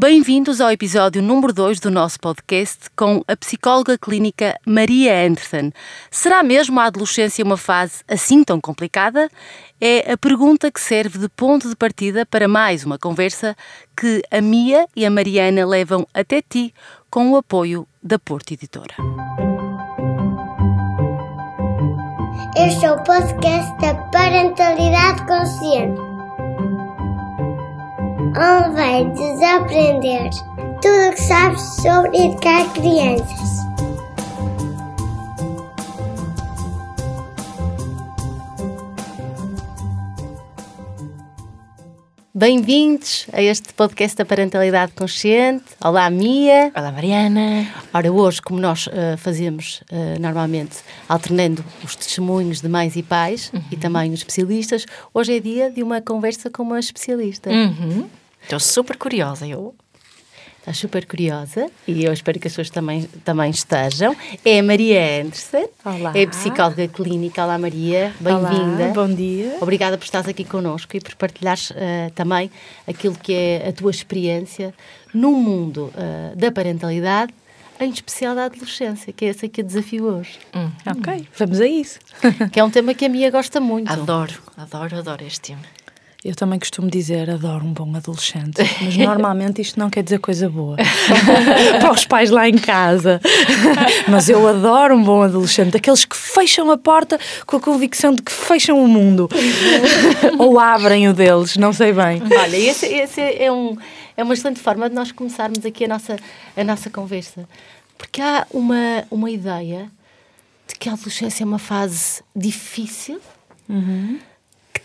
Bem-vindos ao episódio número 2 do nosso podcast com a psicóloga clínica Maria Anderson. Será mesmo a adolescência uma fase assim tão complicada? É a pergunta que serve de ponto de partida para mais uma conversa que a Mia e a Mariana levam até ti com o apoio da Porto Editora. Este é o podcast da Parentalidade Consciente onde vai desaprender tudo o que sabes sobre educar crianças. Bem-vindos a este podcast da Parentalidade Consciente. Olá, Mia. Olá, Mariana. Ora, hoje, como nós uh, fazemos uh, normalmente, alternando os testemunhos de mães e pais uhum. e também os especialistas, hoje é dia de uma conversa com uma especialista. Uhum. Estou super curiosa. Eu Está super curiosa e eu espero que as pessoas também, também estejam. É a Maria Anderson. Olá. É psicóloga clínica. Olá, Maria. Bem-vinda. Bom dia. Obrigada por estares aqui connosco e por partilhares uh, também aquilo que é a tua experiência no mundo uh, da parentalidade em especial da adolescência, que é esse aqui o desafio hoje. Hum, ok, vamos a isso. que é um tema que a Mia gosta muito. Adoro, adoro, adoro este tema. Eu também costumo dizer, adoro um bom adolescente, mas normalmente isto não quer dizer coisa boa para os pais lá em casa. Mas eu adoro um bom adolescente, aqueles que fecham a porta com a convicção de que fecham o mundo ou abrem o deles, não sei bem. Olha, esse, esse é, um, é uma excelente forma de nós começarmos aqui a nossa, a nossa conversa, porque há uma, uma ideia de que a adolescência é uma fase difícil. Uhum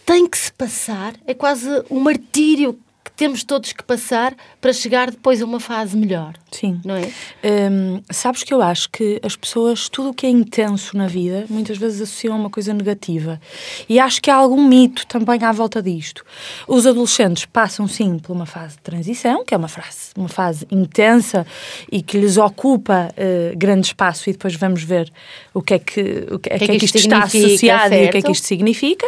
tem que se passar, é quase um martírio que temos todos que passar para chegar depois a uma fase melhor. Sim. Não é? Um, sabes que eu acho que as pessoas, tudo o que é intenso na vida, muitas vezes associam a uma coisa negativa. E acho que há algum mito também à volta disto. Os adolescentes passam, sim, por uma fase de transição, que é uma fase, uma fase intensa e que lhes ocupa uh, grande espaço, e depois vamos ver o que é que, o que, é, que, é que isto está associado certo? e o que é que isto significa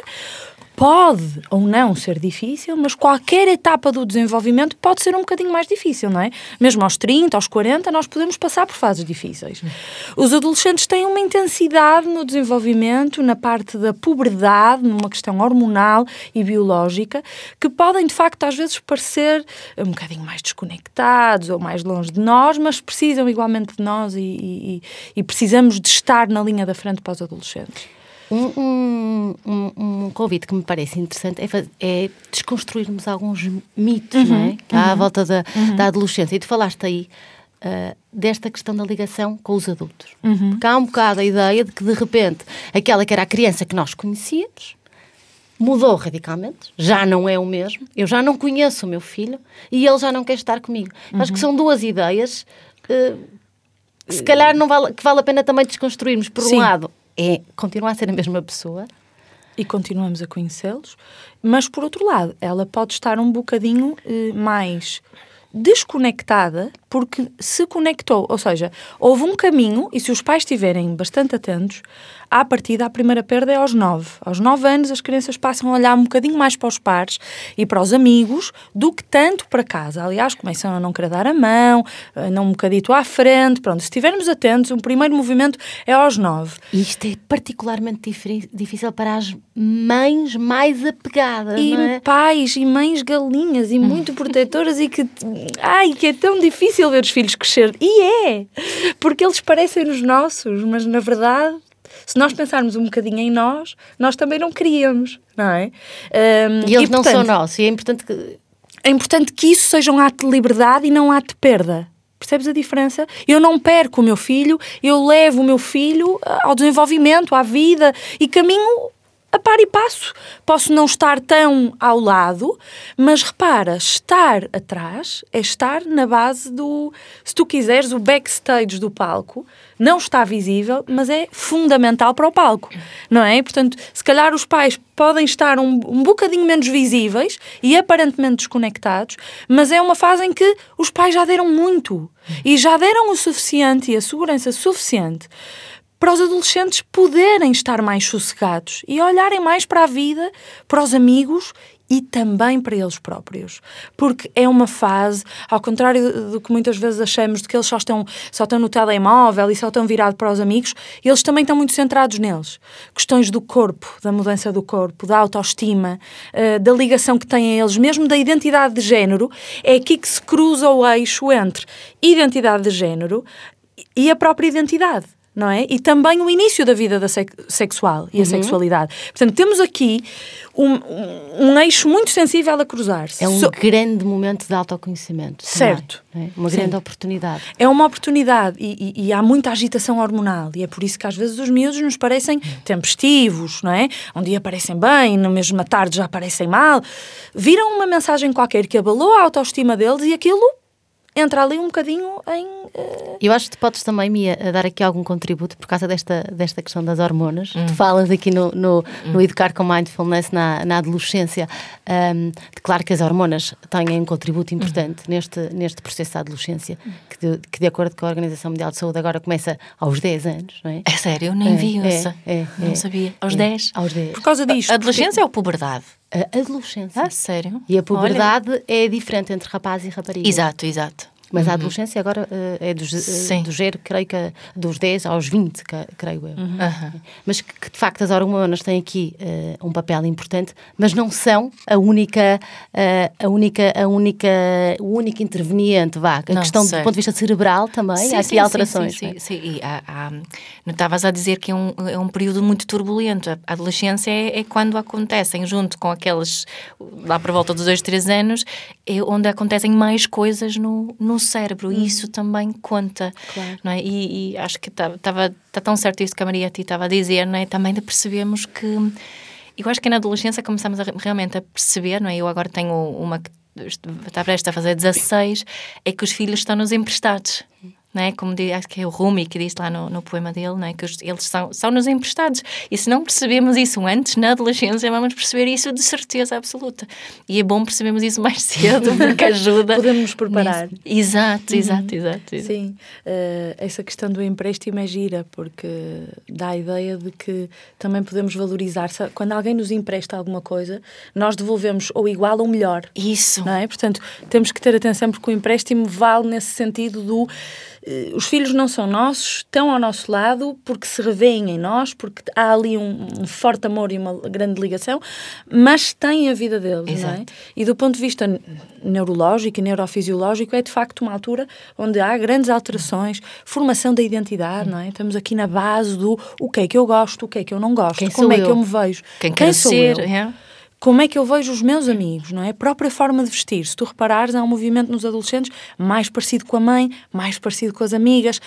pode ou não ser difícil, mas qualquer etapa do desenvolvimento pode ser um bocadinho mais difícil, não é? Mesmo aos 30, aos 40, nós podemos passar por fases difíceis. Os adolescentes têm uma intensidade no desenvolvimento, na parte da puberdade, numa questão hormonal e biológica, que podem de facto às vezes parecer um bocadinho mais desconectados ou mais longe de nós, mas precisam igualmente de nós e, e, e precisamos de estar na linha da frente para os adolescentes. Um, um, um, convite que me parece interessante é, é desconstruirmos alguns mitos uhum, não é? que há uhum, à volta da, uhum. da adolescência. E tu falaste aí uh, desta questão da ligação com os adultos. Uhum. Porque há um bocado a ideia de que, de repente, aquela que era a criança que nós conhecíamos mudou radicalmente, já não é o mesmo. Eu já não conheço o meu filho e ele já não quer estar comigo. Acho que uhum. são duas ideias. Uh, se calhar não vale, que vale a pena também desconstruirmos. Por Sim. um lado, é continuar a ser a mesma pessoa. E continuamos a conhecê-los, mas por outro lado, ela pode estar um bocadinho eh, mais desconectada porque se conectou, ou seja, houve um caminho e se os pais estiverem bastante atentos, à partida, a primeira perda é aos nove. Aos nove anos, as crianças passam a olhar um bocadinho mais para os pares e para os amigos do que tanto para casa. Aliás, começam a não querer dar a mão, a não um bocadito à frente. Pronto, se estivermos atentos, o primeiro movimento é aos nove. E isto é particularmente difícil para as mães mais apegadas, e não é? pais e mães galinhas e muito protetoras e que, ai, que é tão difícil ver os filhos crescer. E é! Porque eles parecem os nossos, mas na verdade se nós pensarmos um bocadinho em nós, nós também não queríamos, não é? Um, e eles e, não são nossos, e é importante que. É importante que isso seja um ato de liberdade e não um ato de perda. Percebes a diferença? Eu não perco o meu filho, eu levo o meu filho ao desenvolvimento, à vida e caminho a par e passo. Posso não estar tão ao lado, mas repara, estar atrás é estar na base do, se tu quiseres, o backstage do palco. Não está visível, mas é fundamental para o palco, não é? Portanto, se calhar os pais podem estar um, um bocadinho menos visíveis e aparentemente desconectados, mas é uma fase em que os pais já deram muito e já deram o suficiente e a segurança suficiente para os adolescentes poderem estar mais sossegados e olharem mais para a vida, para os amigos e também para eles próprios. Porque é uma fase, ao contrário do que muitas vezes achamos, de que eles só estão, só estão no telemóvel e só estão virados para os amigos, eles também estão muito centrados neles. Questões do corpo, da mudança do corpo, da autoestima, uh, da ligação que têm a eles, mesmo da identidade de género, é aqui que se cruza o eixo entre identidade de género e a própria identidade não é? E também o início da vida da sexual e a uhum. sexualidade. Portanto, temos aqui um, um, um, eixo muito sensível a cruzar-se. É um so... grande momento de autoconhecimento. Certo. É? Uma grande Sim. oportunidade. É uma oportunidade e, e, e, há muita agitação hormonal e é por isso que às vezes os miúdos nos parecem tempestivos, não é? Um dia parecem bem, na mesma tarde já parecem mal. Viram uma mensagem qualquer que abalou a autoestima deles e aquilo entra ali um bocadinho em. Eu acho que tu podes também, Mia, dar aqui algum contributo por causa desta, desta questão das hormonas. Hum. Tu falas aqui no, no, hum. no, Educar com Mindfulness na, na adolescência. Um, claro que as hormonas têm um contributo hum. importante hum. neste, neste processo da adolescência, que de, que de acordo com a Organização Mundial de Saúde agora começa aos 10 anos, não é? É sério, eu nem é, vi é, essa. É, não é, sabia. Aos 10? Aos 10. Por causa disto. A adolescência porque... ou puberdade? A adolescência. Ah, sério? E a puberdade Olha. é diferente entre rapaz e rapariga. Exato, exato. Mas uhum. a adolescência agora uh, é dos, uh, do género, creio que dos 10 aos 20, creio eu. Uhum. Mas que, que, de facto as hormonas têm aqui uh, um papel importante, mas não são a única, a única, a única, o único interveniente, vá. A não, questão sei. do ponto de vista cerebral também, sim, há aqui sim, alterações. Sim, sim, sim. sim. Há, há, não estavas a dizer que é um, é um período muito turbulento. A adolescência é, é quando acontecem, junto com aqueles, lá por volta dos 2, 3 anos, é onde acontecem mais coisas no, no cérebro e isso também conta. Claro. Não é? e, e acho que estava tá, tá tão certo isso que a Maria estava a dizer, não é? também percebemos que. Eu acho que na adolescência começamos a, realmente a perceber, não é? Eu agora tenho uma que está prestes a fazer 16, é que os filhos estão nos emprestados né? como diz, acho que é o Rumi que diz lá no, no poema dele, né? que os, eles são, são nos emprestados. E se não percebemos isso antes, na adolescência, vamos perceber isso de certeza absoluta. E é bom percebermos isso mais cedo, porque ajuda. Podemos nos preparar. Nisso. Exato, uhum. exato, exato, exato. Sim, uh, essa questão do empréstimo é gira, porque dá a ideia de que também podemos valorizar. Quando alguém nos empresta alguma coisa, nós devolvemos ou igual ou melhor. Isso. Não é? Portanto, temos que ter atenção, porque o empréstimo vale nesse sentido do os filhos não são nossos, estão ao nosso lado porque se revêem em nós, porque há ali um, um forte amor e uma grande ligação, mas têm a vida deles, Exato. não é? E do ponto de vista neurológico e neurofisiológico, é de facto uma altura onde há grandes alterações, formação da identidade, não é? Estamos aqui na base do o que é que eu gosto, o que é que eu não gosto, Quem como é eu? que eu me vejo, quem, quem sou ser, eu. É? Como é que eu vejo os meus amigos, não é? A própria forma de vestir. Se tu reparares, há um movimento nos adolescentes mais parecido com a mãe, mais parecido com as amigas.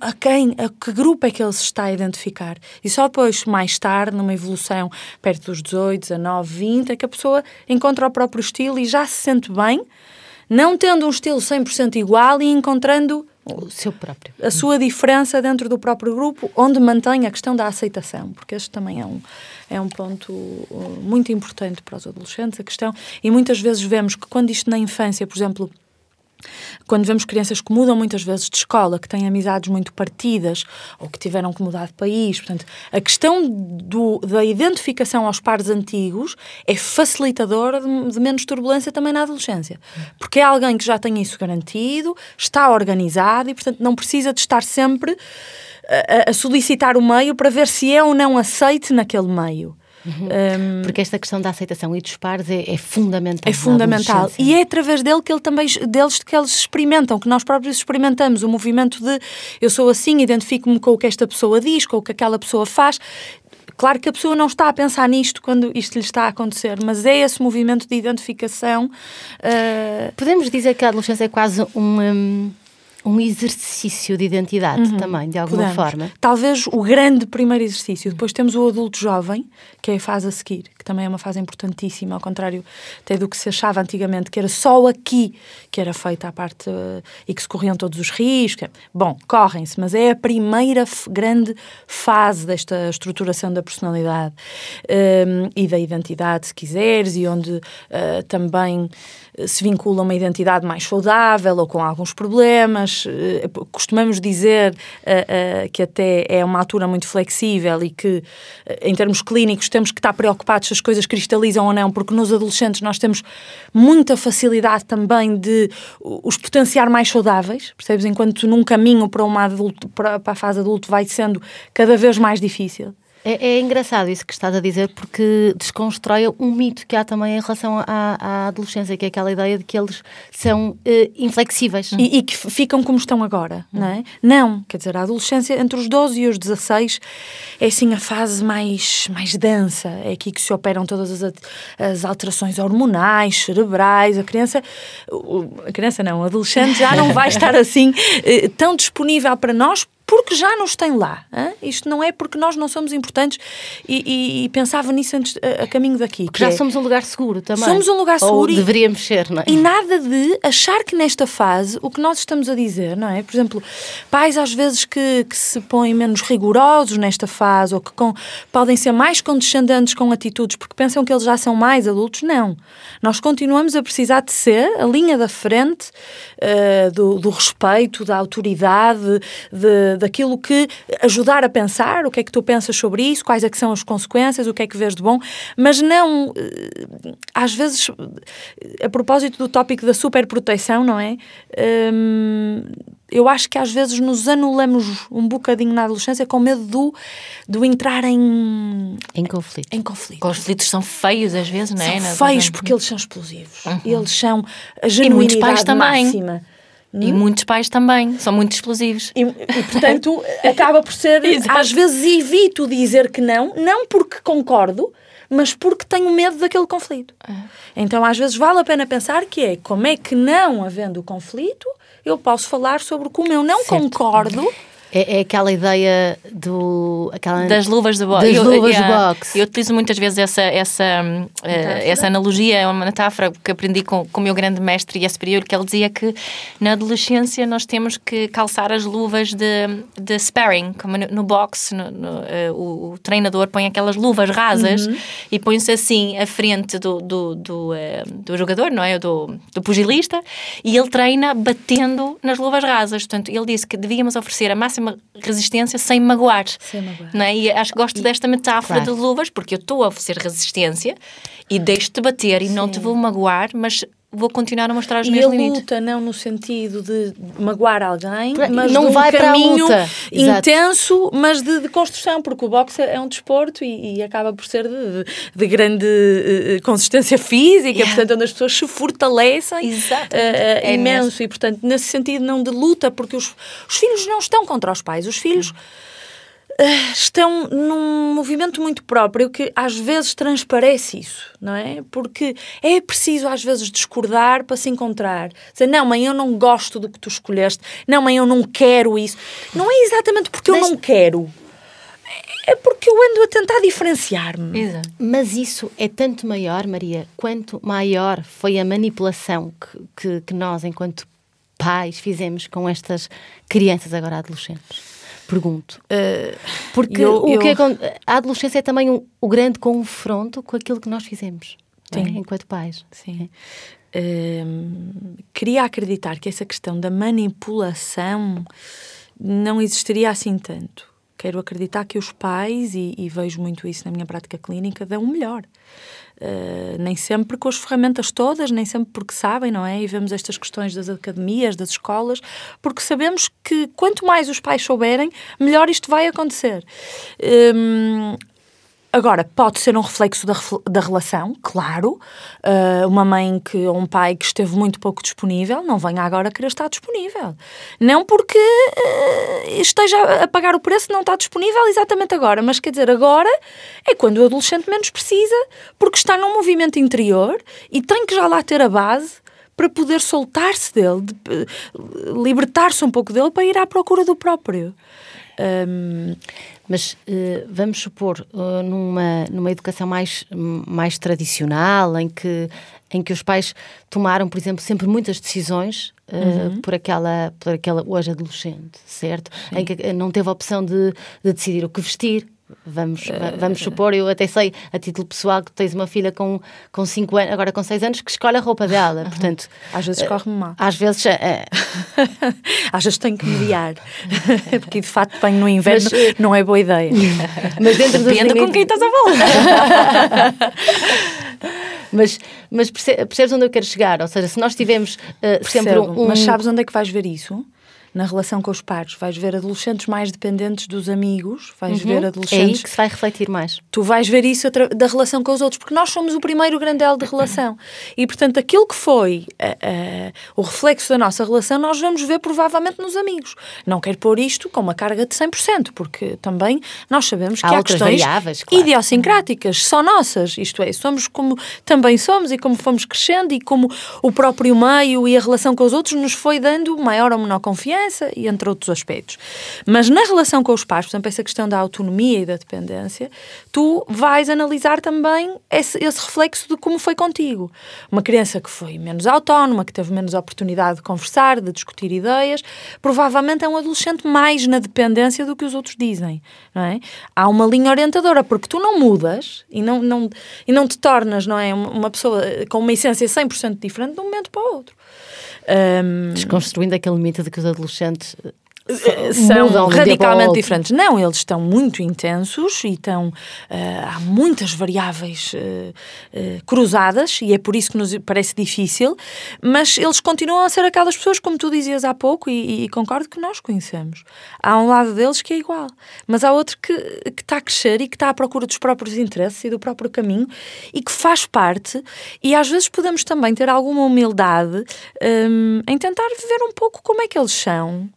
A quem, a que grupo é que ele se está a identificar? E só depois, mais tarde, numa evolução perto dos 18, 19, 20, é que a pessoa encontra o próprio estilo e já se sente bem, não tendo um estilo 100% igual e encontrando o seu próprio. A sua diferença dentro do próprio grupo, onde mantém a questão da aceitação, porque este também é um, é um ponto uh, muito importante para os adolescentes, a questão. E muitas vezes vemos que quando isto na infância, por exemplo, quando vemos crianças que mudam muitas vezes de escola, que têm amizades muito partidas ou que tiveram que mudar de país, portanto, a questão do, da identificação aos pares antigos é facilitadora de, de, menos turbulência também na adolescência. Porque é alguém que já tem isso garantido, está organizado e, portanto, não precisa de estar sempre a, a solicitar o meio para ver se é ou não aceite naquele meio. Uhum. Um, Porque esta questão da aceitação e dos pares é, é fundamental. É fundamental. E é através dele que ele também, deles que eles experimentam, que nós próprios experimentamos o movimento de eu sou assim, identifico-me com o que esta pessoa diz, com o que aquela pessoa faz. Claro que a pessoa não está a pensar nisto quando isto lhe está a acontecer, mas é esse movimento de identificação. Uh... Podemos dizer que a adolescência é quase um, um um exercício de identidade uhum. também, de alguma Podemos. forma. Talvez o grande primeiro exercício. Depois temos o adulto jovem, que é a fase a seguir, que também é uma fase importantíssima, ao contrário até do que se achava antigamente, que era só aqui que era feita a parte uh, e que se corriam todos os riscos. Bom, correm-se, mas é a primeira grande fase desta estruturação da personalidade um, e da identidade, se quiseres, e onde uh, também se vincula a uma identidade mais saudável ou com alguns problemas. Eh, costumamos dizer uh, uh, que até é uma altura muito flexível e que, em termos clínicos, temos que estar preocupados se as coisas cristalizam ou não, porque nos adolescentes nós temos muita facilidade também de os potenciar mais saudáveis, percebes? Enquanto num caminho para, uma adulto, para, para a fase adulto vai sendo cada vez mais difícil. É, é, engraçado isso que estás a dizer, porque desconstrói um mito que há também em relação à, à adolescência, que é aquela ideia de que eles são uh, inflexíveis. E, e, que ficam como estão agora, não é? Não, quer dizer, a adolescência entre os 12 e os 16 é assim a fase mais, mais densa, é aqui que se operam todas as, as alterações hormonais, cerebrais, a criança, a criança não, o adolescente já não vai estar assim uh, tão disponível para nós porque já nos tem lá. Hein? Isto não é porque nós não somos importantes e, e, e pensava nisso antes, a, a caminho daqui. Porque já é, somos um lugar seguro também. Somos um lugar seguro. Ou e, deveríamos ser, não é? E nada de achar que nesta fase o que nós estamos a dizer, não é? Por exemplo, pais às vezes que, que se põem menos rigorosos nesta fase ou que com, podem ser mais condescendentes com atitudes porque pensam que eles já são mais adultos. Não. Nós continuamos a precisar de ser a linha da frente uh, do, do respeito, da autoridade, de, daquilo que ajudar a pensar, o que é que tu pensas sobre isso, quais é que são as consequências, o que é que vês de bom, mas não, eh, às vezes, a propósito do tópico da superproteção, não é? Hum, eu acho que às vezes nos anulamos um bocadinho na adolescência com medo do, do entrar em... Em conflito. Em conflito. Conflitos são feios às vezes, não é? São feios porque eles são explosivos. Uhum. Eles são a genuinidade e muitos pais também. máxima. Hum? muitos pais também, são muito explosivos. E, e portanto, acaba por ser. às vezes evito dizer que não, não porque concordo, mas porque tenho medo daquele conflito. É. Então, às vezes, vale a pena pensar que é como é que, não havendo conflito, eu posso falar sobre como eu não certo. concordo é, é, aquela ideia do. Aquela, das luvas do boxe. Das eu, luvas eu, boxe. Eu utilizo muitas vezes essa, essa, uh, essa analogia, é uma metáfora que aprendi com, com o meu grande mestre e é superior, que ele dizia que na adolescência nós temos que calçar as luvas de, de sparring, como no, no boxe, no, no, uh, o, o, treinador põe aquelas luvas rasas uhum. e põe-se assim à frente do, do, do, uh, do, jogador, não é? Do, do pugilista, e ele treina batendo nas luvas rasas. Portanto, ele disse que devíamos oferecer a máxima máxima resistência sem magoar. Sem magoar. Não é? E acho que gosto e, desta metáfora claro. de luvas, porque eu estou a oferecer resistência e deixo-te bater e Sim. não te vou magoar, mas vou continuar a mostrar os e meus a limites. luta não no sentido de magoar alguém, mas não vai um caminho intenso, mas de, de, construção, porque o boxe é um desporto e, e acaba por ser de, de grande uh, consistência física, yeah. portanto, onde as pessoas se fortalecem uh, é imenso. Mesmo. E, portanto, nesse sentido, não de luta, porque os, os filhos não estão contra os pais, os filhos. Hum estão num movimento muito próprio que às vezes transparece isso, não é? Porque é preciso às vezes discordar para se encontrar. Dizer, não, mãe, eu não gosto do que tu escolheste. Não, mãe, eu não quero isso. Não é exatamente porque eu não quero. É porque eu ando a tentar diferenciar-me. Mas isso é tanto maior, Maria, quanto maior foi a manipulação que, que, que nós, enquanto pais, fizemos com estas crianças agora adolescentes pergunto. Uh, porque eu, o que é, a adolescência é também um, o grande confronto com aquilo que nós fizemos é? enquanto pais. Sim. Uh, queria acreditar que essa questão da manipulação não existiria assim tanto. Quero acreditar que os pais, e, e vejo muito isso na minha prática clínica, dão o melhor. Uh, nem sempre com as ferramentas todas, nem sempre porque sabem, não é? E vemos estas questões das academias, das escolas, porque sabemos que quanto mais os pais souberem, melhor isto vai acontecer. Um, Agora, pode ser um reflexo da, da relação, claro. Uh, uma mãe que, ou um pai que esteve muito pouco disponível, não venha agora querer estar disponível. Não porque uh, esteja a pagar o preço, não está disponível exatamente agora. Mas quer dizer, agora é quando o adolescente menos precisa, porque está num movimento interior e tem que já lá ter a base para poder soltar-se dele, de, uh, libertar-se um pouco dele para ir à procura do próprio. Um, mas uh, vamos supor, uh, numa, numa educação mais, mais tradicional, em que, em que os pais tomaram, por exemplo, sempre muitas decisões uh, uhum. por, aquela, por aquela hoje adolescente, certo? Sim. Em que não teve a opção de, de decidir o que vestir, Vamos, va- vamos supor, eu até sei, a título pessoal, que tens uma filha com 5 com cinco anos, agora com 6 anos, que escolhe a roupa dela. Portanto, Às vezes corre-me mal. às vezes. eh, Às vezes tenho que mediar. Porque de facto banho no inverno Mas, eh, não é boa ideia. mas dentro Depende com limites- quem estás a falar. Mas, mas perce- percebes onde eu quero chegar? Ou seja, se nós tivermos eh, sempre Percebo. um. Mas sabes onde é que vais ver isso? Na relação com os pares. Vais ver adolescentes mais dependentes dos amigos, vais ver É aí adolescentes que se vai refletir mais. tu vais ver isso da relação com os outros, porque nós somos o primeiro grande elo de relação. E, portanto, aquilo que foi ah, ah, o reflexo da nossa relação, nós vamos ver provavelmente nos amigos. Não quero pôr isto com uma carga de 100%, porque também nós sabemos que Há questões variáveis, claro. idiosincráticas, só nossas. Isto é, somos como também somos e como fomos crescendo e como o próprio meio e a relação com os outros nos foi dando maior ou menor confiança e entre outros aspectos. Mas na relação com os pais, por exemplo, essa questão da autonomia e da dependência, tu vais analisar também esse, esse reflexo de como foi contigo. Uma criança que foi menos autónoma, que teve menos oportunidade de conversar, de discutir ideias, provavelmente é um adolescente mais na dependência do que os outros dizem, não é? Há uma linha orientadora, porque tu não mudas e não, não, e não te tornas, não é, uma pessoa com uma essência 100% diferente de um momento para o outro. Ahm, Desconstruindo aquele mito de que os adolescentes são um radicalmente diferentes. Não, eles estão muito intensos e estão, eh, há muitas variáveis eh, eh, cruzadas e é por isso que nos parece difícil, mas eles continuam a ser aquelas pessoas, como tu dizias há pouco, e, e concordo que nós conhecemos. Há um lado deles que é igual, mas há outro que, que está a crescer e que está à procura dos próprios interesses e do próprio caminho e que faz parte, e às vezes podemos também ter alguma humildade hum, em tentar viver um pouco como é que eles são.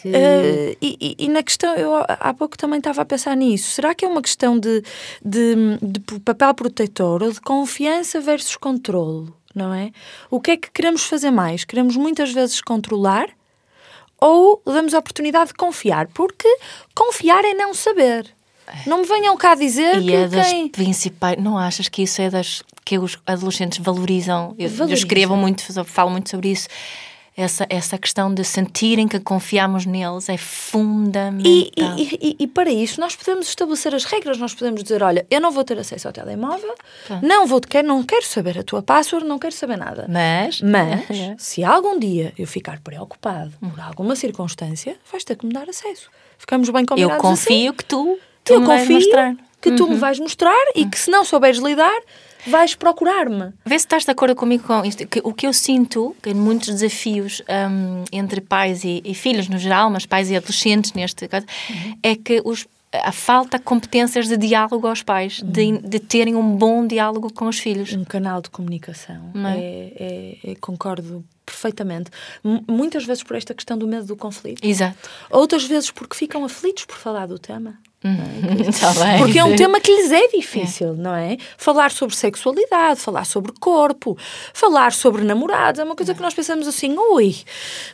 Que. Eh, e, e- na questão, eu há pouco também estava a pensar nisso. Será que é uma questão de, de, de papel protetor ou de confiança versus controle? Não é? O que é que queremos fazer mais? Queremos muitas vezes controlar ou damos a oportunidade de confiar? Porque confiar é não saber. Não me venham cá dizer E que é das quem. principais. Não achas que isso é das que os adolescentes valorizam? Eu, eu Valorizam. escrevo muito, falo muito sobre isso. Essa, essa questão de sentirem que confiamos neles é fundamental. E, e- e- e para isso nós podemos estabelecer as regras, nós podemos dizer, olha, eu não vou ter acesso ao telemóvel, não vou quero, não quero saber a tua password, não quero saber nada. Mas, Mas, se algum dia eu ficar preocupado por alguma circunstância, vais ter que me dar acesso. Ficamos bem eu combinados confio que tu, tu assim? Eu me vais confio mostrar. que tu me vais mostrar e que se não souberes lidar, vais procurar-me. Vê se estás de acordo comigo com isto. Que, o que eu sinto, que em muitos desafios hum, entre pais e, e filhos no geral, mas pais e adolescentes neste caso, é que os, a falta de competências de diálogo aos pais, de, de terem um bom diálogo com os filhos. Um canal de comunicação. É? É, é- é- concordo perfeitamente. M- muitas vezes por esta questão do medo do conflito. Exato. Outras vezes porque ficam aflitos por falar do tema. Está bem. Porque é um tema que lhes é difícil, não é? Falar sobre sexualidade, falar sobre corpo, falar sobre namorados, é uma coisa que nós pensamos assim, ui,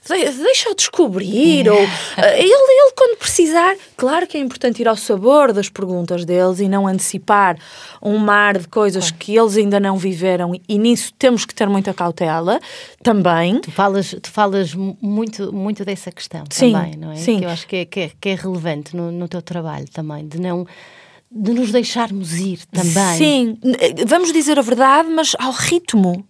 de- deixa eu descobrir, ou eh, ele, ele quando precisar, claro que é importante ir ao sabor das perguntas deles e não antecipar um mar de coisas que eles ainda não viveram e nisso temos que ter muita cautela também. Tu falas, tu falas mu- muito, muito dessa questão Sim, também, não é? sim. Que eu acho que é, que é, que é relevante no, no teu trabalho também, de não de nos deixarmos ir também. Sim, N- vamos dizer a verdade, mas ao ritmo.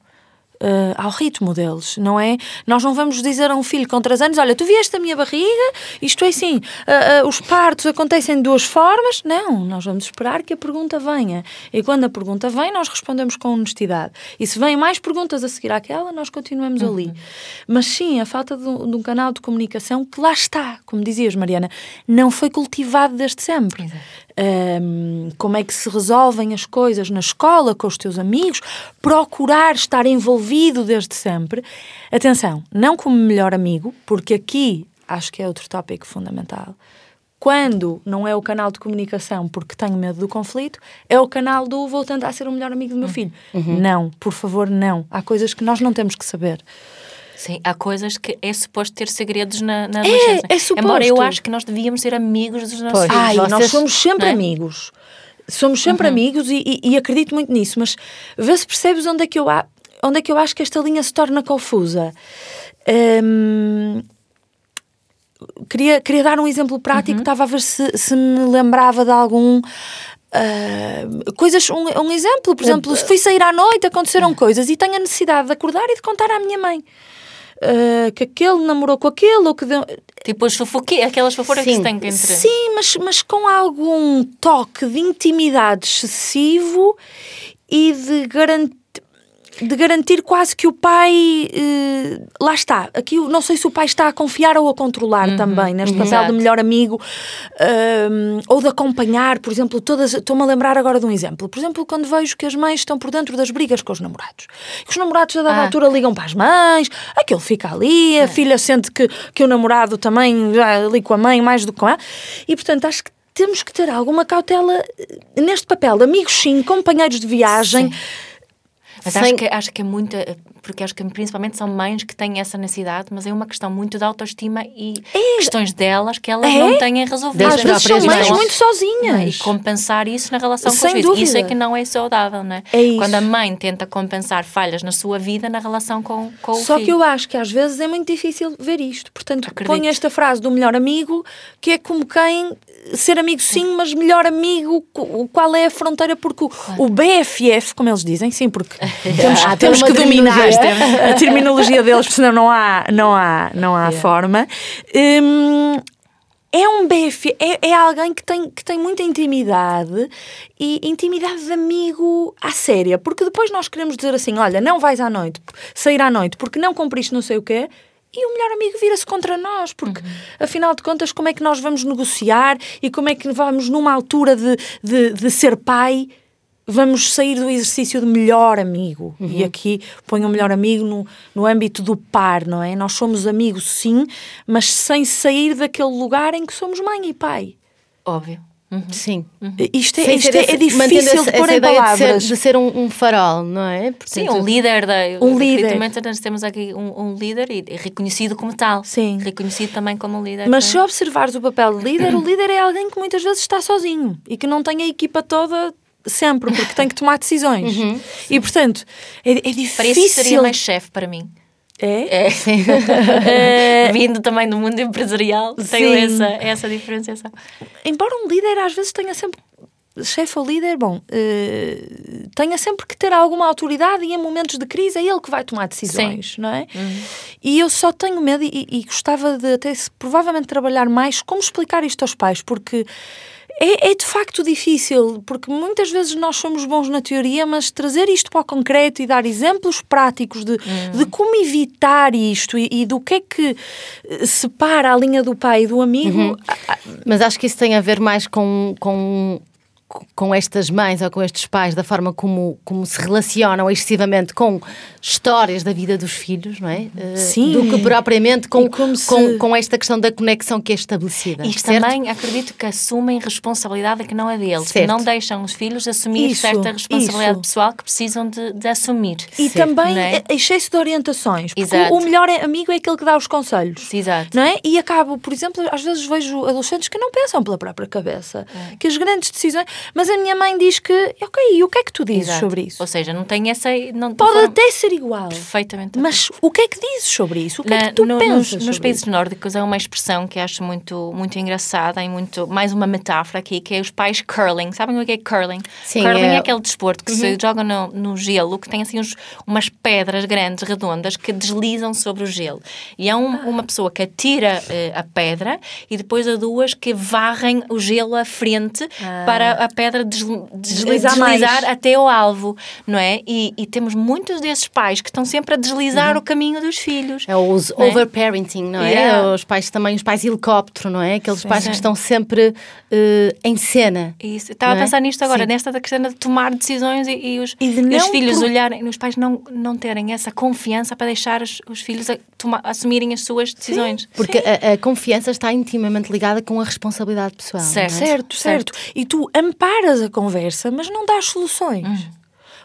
Eh, ao ritmo deles, não é? Nós não vamos dizer a um filho com 3 anos: Olha, tu vieste a minha barriga, isto é assim, ah, ah, os partos acontecem de duas formas. Não, nós vamos esperar que a pergunta venha. E quando a pergunta vem, nós respondemos com honestidade. E se vêm mais perguntas a seguir àquela, nós continuamos ali. Mas sim, a falta de um, de um canal de comunicação que lá está, como dizias, Mariana, não foi cultivado desde sempre. Ahm, como é que se resolvem as coisas na escola, com os teus amigos, procurar estar envolvido desde sempre. Atenção, não como melhor amigo, porque aqui acho que é outro tópico fundamental. Quando não é o canal de comunicação porque tenho medo do conflito, é o canal do vou tentar ser o melhor amigo do meu filho. Não, por favor, não. Há coisas que nós não temos que saber. Sim, há coisas que é suposto ter segredos na, na adolescência. é suposto. Embora eu acho que nós devíamos ser amigos dos nossos Pois. filhos. Ai, nós vocês- somos sempre é? amigos. Somos sempre amigos e, e- e acredito muito nisso, mas vê se percebes onde é que eu, a- onde é que eu acho que esta linha se torna confusa. Hum, queria, queria dar um exemplo prático, estava a ver se, se me lembrava de algum. ah, coisas, um, um exemplo, por exemplo, se fui sair à noite, aconteceram coisas e tenho a necessidade de acordar e de contar à minha mãe ah, que aquele namorou com aquele ou que deu, Tipo as fofoque, aquelas fofouras que se que entre. Sim, mas, mas com algum toque de intimidade excessivo e de garantir. De garantir quase que o pai. eh, lá está. Aqui não sei se o pai está a confiar ou a controlar também, neste papel Exato. de melhor amigo ehm, ou de acompanhar, por exemplo, todas. Estou-me a lembrar agora de um exemplo. Por exemplo, quando vejo que as mães estão por dentro das brigas com os namorados. Que os namorados, a dada Ah. altura, ligam para as mães, aquele fica ali, a filha sente que, que o namorado também já ali com a mãe mais do que com ela. E, portanto, acho que temos que ter alguma cautela eh, neste papel. Amigos, sim, companheiros de viagem. Mas Sem- acho, que, acho que é muita. Porque acho que principalmente são mães que têm essa necessidade, mas é uma questão muito de autoestima e questões delas que elas É. não têm resolvido. Das Às vezes são mães muito sozinhas. E compensar isso na relação com Sem os filhos. Isso é que não é saudável, não é? É isso. Quando a mãe tenta compensar falhas na sua vida na relação com, com o Só filho. que eu acho que às vezes é muito difícil ver isto. Portanto, Acredito. ponho esta frase do melhor amigo, que é como quem ser amigo sim, mas melhor amigo, qual é a fronteira? Porque o, o BFF, como eles dizem, sim, porque temos, Há temos que dominar terminologia. a terminologia deles, senão não há, não há, não há forma. Hum, é um BF, é, é alguém que tem, que tem muita intimidade e intimidade de amigo à séria, porque depois nós queremos dizer assim: olha, não vais à noite, sair à noite, porque não cumpriste não sei o quê. E o melhor amigo vira-se contra nós, porque afinal de contas, como é que nós vamos negociar e como é que vamos, numa altura de, de, de ser pai, vamos sair do exercício de melhor amigo. E aqui ponho o melhor amigo no, no âmbito do par, não é? Nós somos amigos, sim, mas sem sair daquele lugar em que somos mãe e pai. Óbvio. Uhum. Sim. Isto é, isto é, esse- é difícil essa, de pôr em ideia de ser, palavras. de ser um, um farol, não é? Sim, um líder da. Um líder. acredito nós temos aqui um, um líder e reconhecido como tal. Sim. Reconhecido também como um líder. Mas se observares o papel de líder, o líder é alguém que muitas vezes está sozinho e que não tem a equipa toda sempre, porque tem que tomar decisões. E portanto, é, é Para difícil. isso seria mais chefe para mim. É? É. Vindo também do mundo empresarial, tenho Sim. essa, essa diferenciação. embora um líder às vezes tenha sempre chefe ou líder, bom, eh, tenha sempre que ter alguma autoridade e em momentos de crise é ele que vai tomar decisões, não é? E eu só tenho medo e, e gostava de até provavelmente trabalhar mais como explicar isto aos pais, porque é, é de facto difícil, porque muitas vezes nós somos bons na teoria, mas trazer isto para o concreto e dar exemplos práticos de, de como evitar isto e, e do que é que eh, separa a linha do pai e do amigo, a- Mas acho que isso tem a ver mais com, com, com estas mães ou com estes pais, da forma como, como se relacionam excessivamente com histórias da vida dos filhos, não é? Eh, Sim. Do que propriamente com, como se- com, com esta questão da conexão que é estabelecida. E certo? também acredito que assumem responsabilidade que não é deles, que Certo. não deixam os filhos assumir Isso, certa responsabilidade isso. pessoal que precisam de, de assumir. E Sim, também é? excesso de orientações. Porque Exato. o melhor é- amigo é aquele que dá os conselhos. Exato. Não é? E acabo, por exemplo, às vezes vejo adolescentes que não pensam pela própria cabeça. É. Que as grandes decisões. Mas a minha mãe diz que, ok, e o que é que tu dizes Exato. sobre isso? Ou seja, não tem essa. Não Pode até ser igual. Perfeitamente. Mas o que é que dizes sobre isso? O que é Na- que tu no- pensas? nos, nos países isso? nórdicos há uma expressão que acho muito, muito engraçada e muito, mais uma metáfora aqui, que é os pais curling. Sabem o que é curling? Sim, curling é, é- aquele desporto que se joga no, no gelo, que tem assim uns- umas pedras grandes, redondas, que deslizam sobre o gelo. E há um- uma pessoa que atira eh, a pedra e depois há duas que varrem o gelo à frente para a pedra desl- desli- Deslizar mais. deslizar até ao alvo, não é? E, e temos muitos desses pais que estão sempre a deslizar o caminho dos filhos. É os Não é? overparenting, não é? Yeah. Os pais também, os pais helicóptero, não é? Aqueles pais Sim. que estão sempre eh, em cena. Isso. Estava a é? pensar nisto agora, Sim. nesta da questão de tomar decisões e, e os, E de e os filhos pro- olharem, os pais não, não terem essa confiança para deixar os, os filhos a toma- assumirem as suas decisões. Porque a, a confiança está intimamente ligada com a responsabilidade pessoal. Certo. não é? Certo, certo, E tu amparas a conversa, mas não dás soluções. Hum.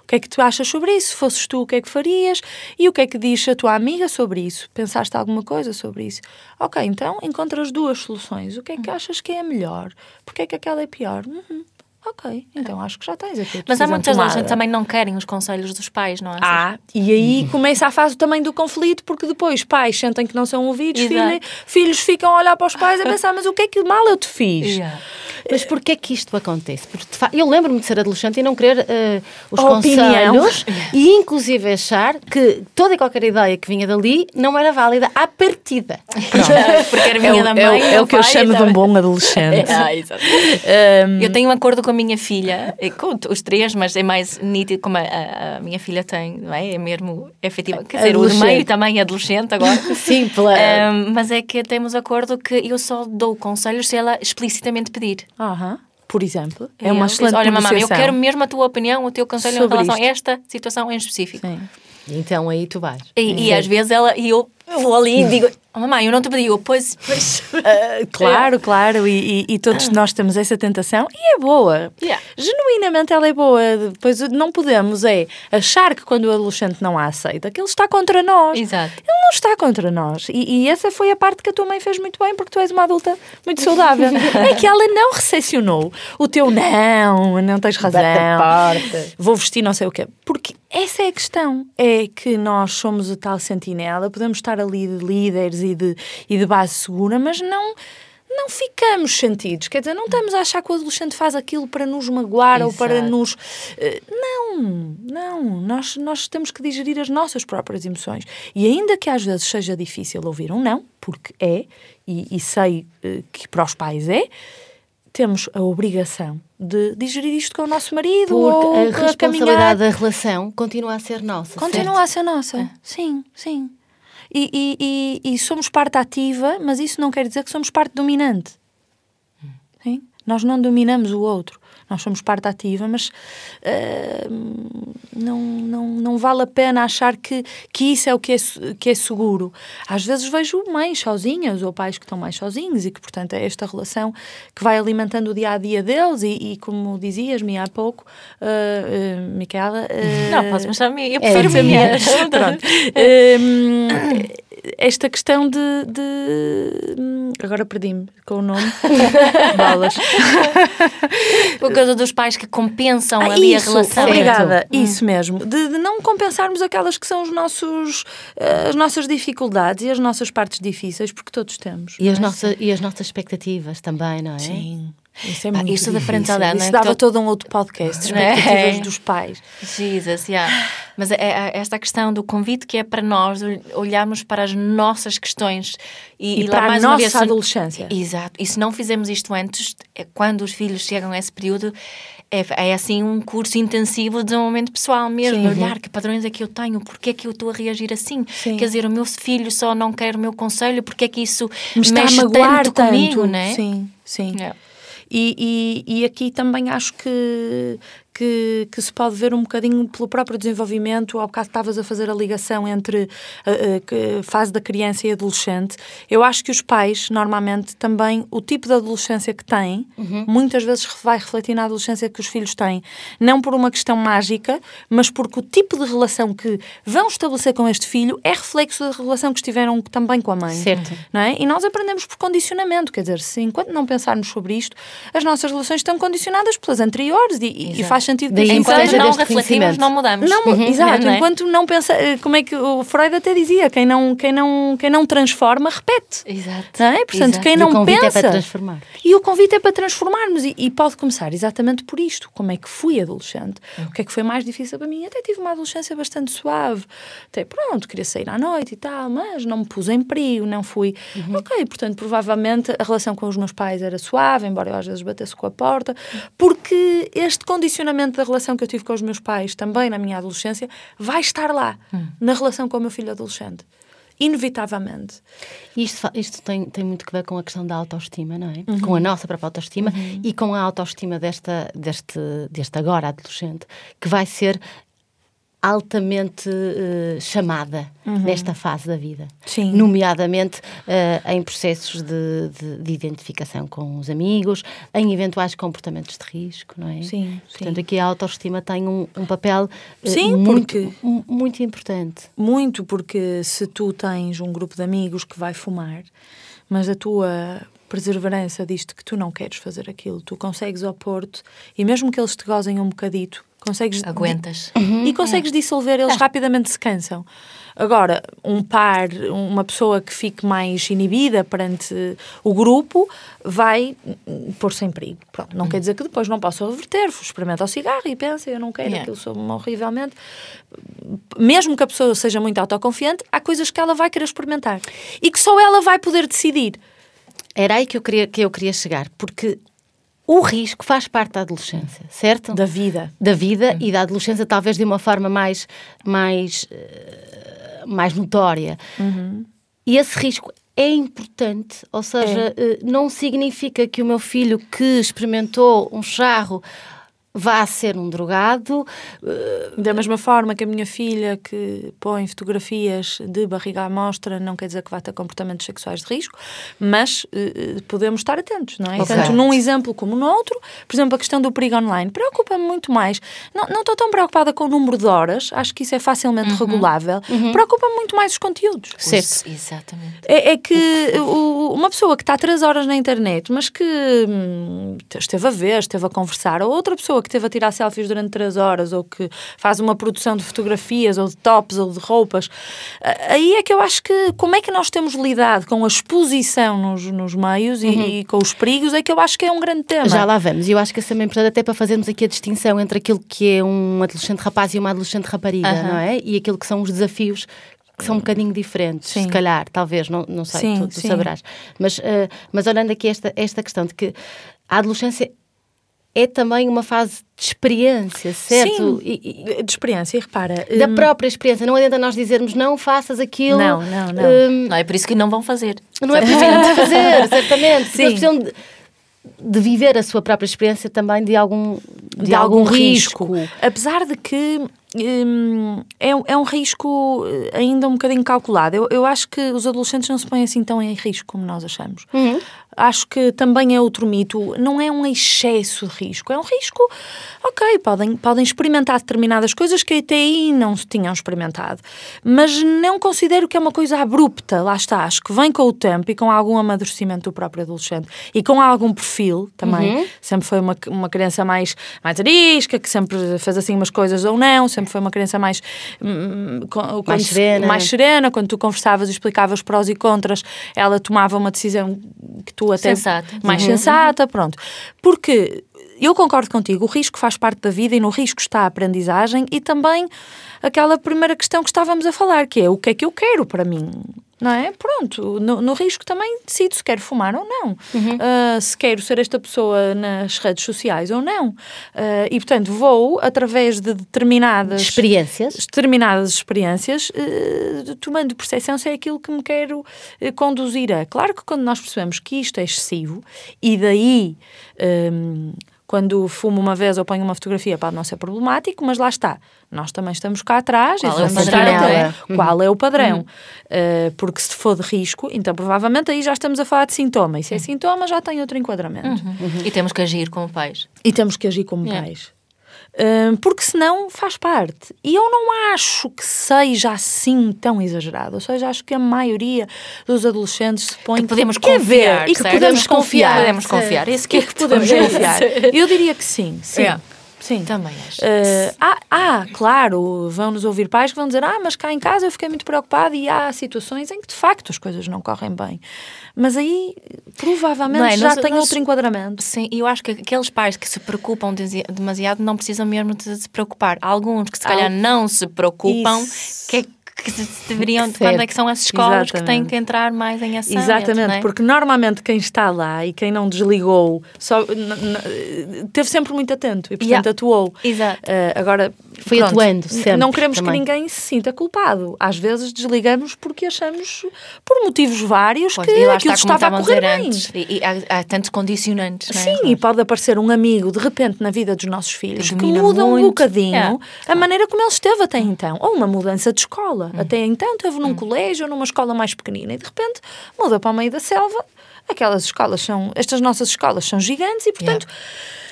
O que é que tu achas sobre isso? Se fosses tu, o que é que farias? E o que é que diz a tua amiga sobre isso? Pensaste alguma coisa sobre isso? Ok, então encontras duas soluções. O que é que achas que é a melhor? Porque é que aquela é pior? Uhum. Ok, então acho que já tens aqui. Mas há muitas adolescentes que também não querem os conselhos dos pais, não é? Ah, e aí começa a fase também do conflito, porque depois pais sentem que não são ouvidos, filho- filhos ficam a olhar para os pais a pensar, mas o que é que mal eu te fiz? Yeah. Mas porquê que isto acontece? Porque eu lembro-me de ser adolescente e não querer eh, os opinião. conselhos e inclusive achar que toda e qualquer ideia que vinha dali não era válida à partida. Porque era É minha o, da é mãe. o- é o do que eu chamo de um bom adolescente. Ah, exato. Eu tenho um acordo com a minha filha, eh, com os três, mas é mais nítido como a, a- a minha filha tem, não é? É mesmo efetivo. Quer dizer, o do meio também é adolescente agora. Sim, pela... Ahm, mas é que temos acordo que eu só dou conselhos se ela explicitamente pedir. Aham. Por exemplo, E é uma excelente Olha, mamãe, eu quero mesmo a tua opinião, o teu conselho Sobre em relação isto. a esta situação em específico. Sim. Então aí tu vais. E, e às vezes ela, e eu vou ali e digo, oh, mamãe, eu não te pedi, eu, pois, pois. Ah, claro, claro, e, e- e todos nós temos essa tentação e é boa. Yeah. Genuinamente ela é boa. Depois não podemos é achar que quando o adolescente não a aceita, que ele está contra nós. Exato. Ele não está contra nós. E, e essa foi a parte que a tua mãe fez muito bem, porque tu és uma adulta muito saudável. é que ela não recepcionou o teu não, não tens razão. Vou vestir não sei o quê. Porque essa é a questão. É que nós somos a tal sentinela, podemos estar ali de líderes e de, e de base segura, mas não. Não ficamos sentidos, quer dizer, não estamos a achar que o adolescente faz aquilo para nos magoar ou para Exato. nos. eh, Não, não. Nós, nós temos que digerir as nossas próprias emoções. E ainda que às vezes seja difícil ouvir um não, porque é, e, e sei eh, que para os pais é, temos a obrigação de digerir isto com o nosso marido ou Porque a caminhar. responsabilidade da relação continua a ser nossa. Continua certo? a ser nossa. Sim, sim. E, e, e, somos parte ativa, mas isso não quer dizer que somos parte dominante. Sim? Nós não dominamos o outro. Nós somos parte ativa, mas ah, não, não, não vale a pena achar que, que isso é o que é, que é seguro. Às vezes vejo mães sozinhas ou pais que estão mais sozinhos e que, portanto, é esta relação que vai alimentando o dia a dia deles. E, e como dizias-me há pouco, ah, ah, Micaela. Não, posso mostrar a minha, eu É, prefiro a minha. Pronto. Hum, esta questão de. de- hum, agora perdi-me com o nome. Bolas. Por causa dos pais que compensam Ah, ali isso, a relação. Obrigada, isso mesmo. De, de não compensarmos aquelas que são os nossos, eh, as nossas dificuldades e as nossas partes difíceis, porque todos temos. E as, é? nossa, e as nossas expectativas também, não é? Sim. Isso é muito isso da parentalidade, Isso não é? dava Que todo um outro podcast, é? expectativas dos pais. Jesus, yeah. Mas é, é esta questão do convite que é para nós ol- olharmos para as nossas questões e, E lá para a mais uma nossa vez, se- adolescência. Exato. E se não fizermos isto antes, é quando os filhos chegam a esse período, é, é assim um curso intensivo de desenvolvimento pessoal mesmo, Sim. olhar que padrões é que eu tenho, porque é que eu estou a reagir assim. Sim. Quer dizer, o meu filho só não quer o meu conselho, porque é que isso Me está mexe a magoar tanto, tanto. comigo, não é? Sim, sim. É. E, e, aqui também acho que, que, que se pode ver um bocadinho pelo próprio desenvolvimento. Ao bocado estavas a fazer a ligação entre a, a- que- fase da criança e adolescente. Eu acho que os pais, normalmente, também, o tipo de adolescência que têm, muitas vezes vai refletir na adolescência que os filhos têm. Não por uma questão mágica, mas porque o tipo de relação que vão estabelecer com este filho é reflexo da relação que estiveram também com a mãe. Certo. Não é? E nós aprendemos por condicionamento, quer dizer, se enquanto não pensarmos sobre isto, as nossas relações estão condicionadas pelas anteriores e, e faz sentido que Daí Enquanto não refletimos, conhecimento. não mudamos. não, exato, Não é? enquanto não pensa, eh, como é que o Freud até dizia, quem não, quem não, quem não transforma, repete. Exato. Não é? Portanto, Exato. quem E não o convite pensa. é para transformar. E o convite é para transformarmos e, e pode começar exatamente por isto. Como é que fui adolescente? O que é que foi mais difícil para mim? Até tive uma adolescência bastante suave. Até pronto, queria sair à noite e tal, mas não me pus em perigo, não fui. Ok, portanto, provavelmente a relação com os meus pais era suave, embora eu às vezes batesse com a porta, porque este condicionamento da relação que eu tive com os meus pais também na minha adolescência vai estar lá, na relação com o meu filho adolescente. Inevitavelmente. Isto, isto tem, tem muito que ver com a questão da autoestima, não é? Com a nossa própria autoestima e com a autoestima desta, deste, deste agora adolescente, que vai ser altamente eh, chamada nesta fase da vida. Sim. Nomeadamente eh, em processos de, de- de identificação com os amigos, em eventuais comportamentos de risco, não é? Sim, Portanto, sim. aqui a autoestima tem um, um papel eh, Sim, muito, muito importante. Muito, porque se tu tens um grupo de amigos que vai fumar, mas a tua perseverança disto que tu não queres fazer aquilo, tu consegues opor-te e mesmo que eles te gozem um bocadito, consegues Aguentas. e consegues dissolver, eles rapidamente se cansam. Agora, um par, uma pessoa que fique mais inibida perante o grupo, vai pôr-se em perigo. Pronto, não quer dizer que depois não possa reverter, experimenta o cigarro e pensa, eu não quero, Yeah. aquilo soube-me horrivelmente. Mesmo que a pessoa seja muito autoconfiante, há coisas que ela vai querer experimentar e que só ela vai poder decidir. Era aí que eu queria, que eu queria chegar, porque o risco faz parte da adolescência, certo? Da vida. da vida e da adolescência talvez de uma forma mais mais eh, mais notória e esse risco é importante ou seja eh, não significa que o meu filho que experimentou um charro vá ser um drogado eh, Da mesma forma que a minha filha que põe fotografias de barriga à mostra não quer dizer que vá ter comportamentos sexuais de risco, mas eh, podemos estar atentos, não é? Ok. Tanto num exemplo como no outro, por exemplo, a questão do perigo online preocupa-me muito mais. Não, não estou tão preocupada com o número de horas, acho que isso é facilmente regulável. Preocupa-me muito mais os conteúdos. certo Exatamente. É, é que o- uma pessoa que está três horas na internet, mas que hum, esteve a ver, esteve a conversar, ou outra pessoa que esteve a tirar selfies durante três horas, ou que faz uma produção de fotografias, ou de tops, ou de roupas, a- aí é que eu acho que como é que nós temos lidado com a exposição nos, nos meios e, e com os perigos, é que eu acho que é um grande tema. já lá vamos e eu acho que isso também é importante até para fazermos aqui a distinção entre aquilo que é um adolescente rapaz e uma adolescente rapariga Aham. não é e aquilo que são os desafios que são um bocadinho diferentes, Sim. se calhar, talvez, não, não sei, Sim, tu, tu saberás. Mas, eh, mas olhando aqui esta, esta questão de que a adolescência é também uma fase de experiência, certo? Sim, E- e- de experiência, e repara. da hum, própria experiência. Não adianta nós dizermos não faças aquilo. Não, não, não. hum, Não é por isso que não vão fazer. não é preciso de fazer, certamente. Sim. eles precisam de, de viver a sua própria experiência também de algum, de, de algum, algum risco. Apesar de que hum, é, um- é um risco eh, ainda um bocadinho calculado. Eu, eu acho que os adolescentes não se põem assim tão em risco como nós achamos. Acho que também é outro mito. Não é um excesso de risco. É um risco, ok, podem, podem experimentar determinadas coisas que até aí não se tinham experimentado. Mas não considero que é uma coisa abrupta. Lá está. Acho que vem com o tempo e com algum amadurecimento do próprio adolescente. E com algum perfil também. Sempre foi uma, uma criança mais, mais arisca, que sempre fez assim umas coisas ou não. Sempre foi uma criança mais... hum, quando se- serena. mais serena, quando tu conversavas e explicavas prós e contras, ela tomava uma decisão que tu até Sensata. mais sensata, pronto. Porque eu concordo contigo, o risco faz parte da vida e no risco está a aprendizagem e também aquela primeira questão que estávamos a falar, que é o que é que eu quero para mim. Não é? Pronto, no, no risco também decido se quero fumar ou não, Ah, se quero ser esta pessoa nas redes sociais ou não. Ah, e portanto, vou através de determinadas Experiências. determinadas experiências, eh, tomando percepção se é aquilo que me quero conduzir a. Claro que quando nós percebemos que isto é excessivo, e daí, ehm, quando fumo uma vez ou ponho uma fotografia, pode não ser problemático, mas lá está. Nós também estamos cá atrás Qual e é vamos padrão, estar é? atentos. Qual é o padrão? Eh, porque se for de risco, então provavelmente aí já estamos a falar de sintoma. E se é sintoma, já tem outro enquadramento. E temos que agir como pais. E temos que agir como Yeah. pais. Porque senão faz parte. E eu não acho que seja assim tão exagerado. Ou seja, acho que a maioria dos adolescentes se põe Que podemos quer confiar, ver e que certo? podemos confiar. Podemos confiar. Esse que é que Podemos confiar. Eu diria que sim, sim. Yeah. Sim. Também acho. Eh, há, há, claro, vão-nos ouvir pais que vão dizer: Ah, mas cá em casa eu fiquei muito preocupada e há situações em que de facto as coisas não correm bem. Mas aí provavelmente Não é? já Nós- tem nós- outro enquadramento. Sim, e eu acho que aqueles pais que se preocupam demasiado não precisam mesmo de se preocupar. Há alguns que se calhar não se preocupam, Isso. que é que deveriam, Certo. quando é que são as escolas que têm Exatamente. que entrar mais em ação. Exatamente, é? porque normalmente quem está lá e quem não desligou só, teve sempre muito atento e, portanto, Yeah. atuou. Exato. Eh, agora, Foi pronto, atuando sempre Não queremos também. que ninguém se sinta culpado. Às vezes desligamos porque achamos, por motivos vários, Pois, que aquilo estava a correr bem. antes. E, e há, há tantos condicionantes, é? Sim, e pode aparecer um amigo de repente na vida dos nossos filhos Que que muda um muito. bocadinho Yeah. a maneira como ele esteve até então. Ou uma mudança de escola. Hum. Até então esteve num colégio ou numa escola mais pequenina e de repente muda para o meio da selva. Aquelas escolas são, estas nossas escolas são gigantes e portanto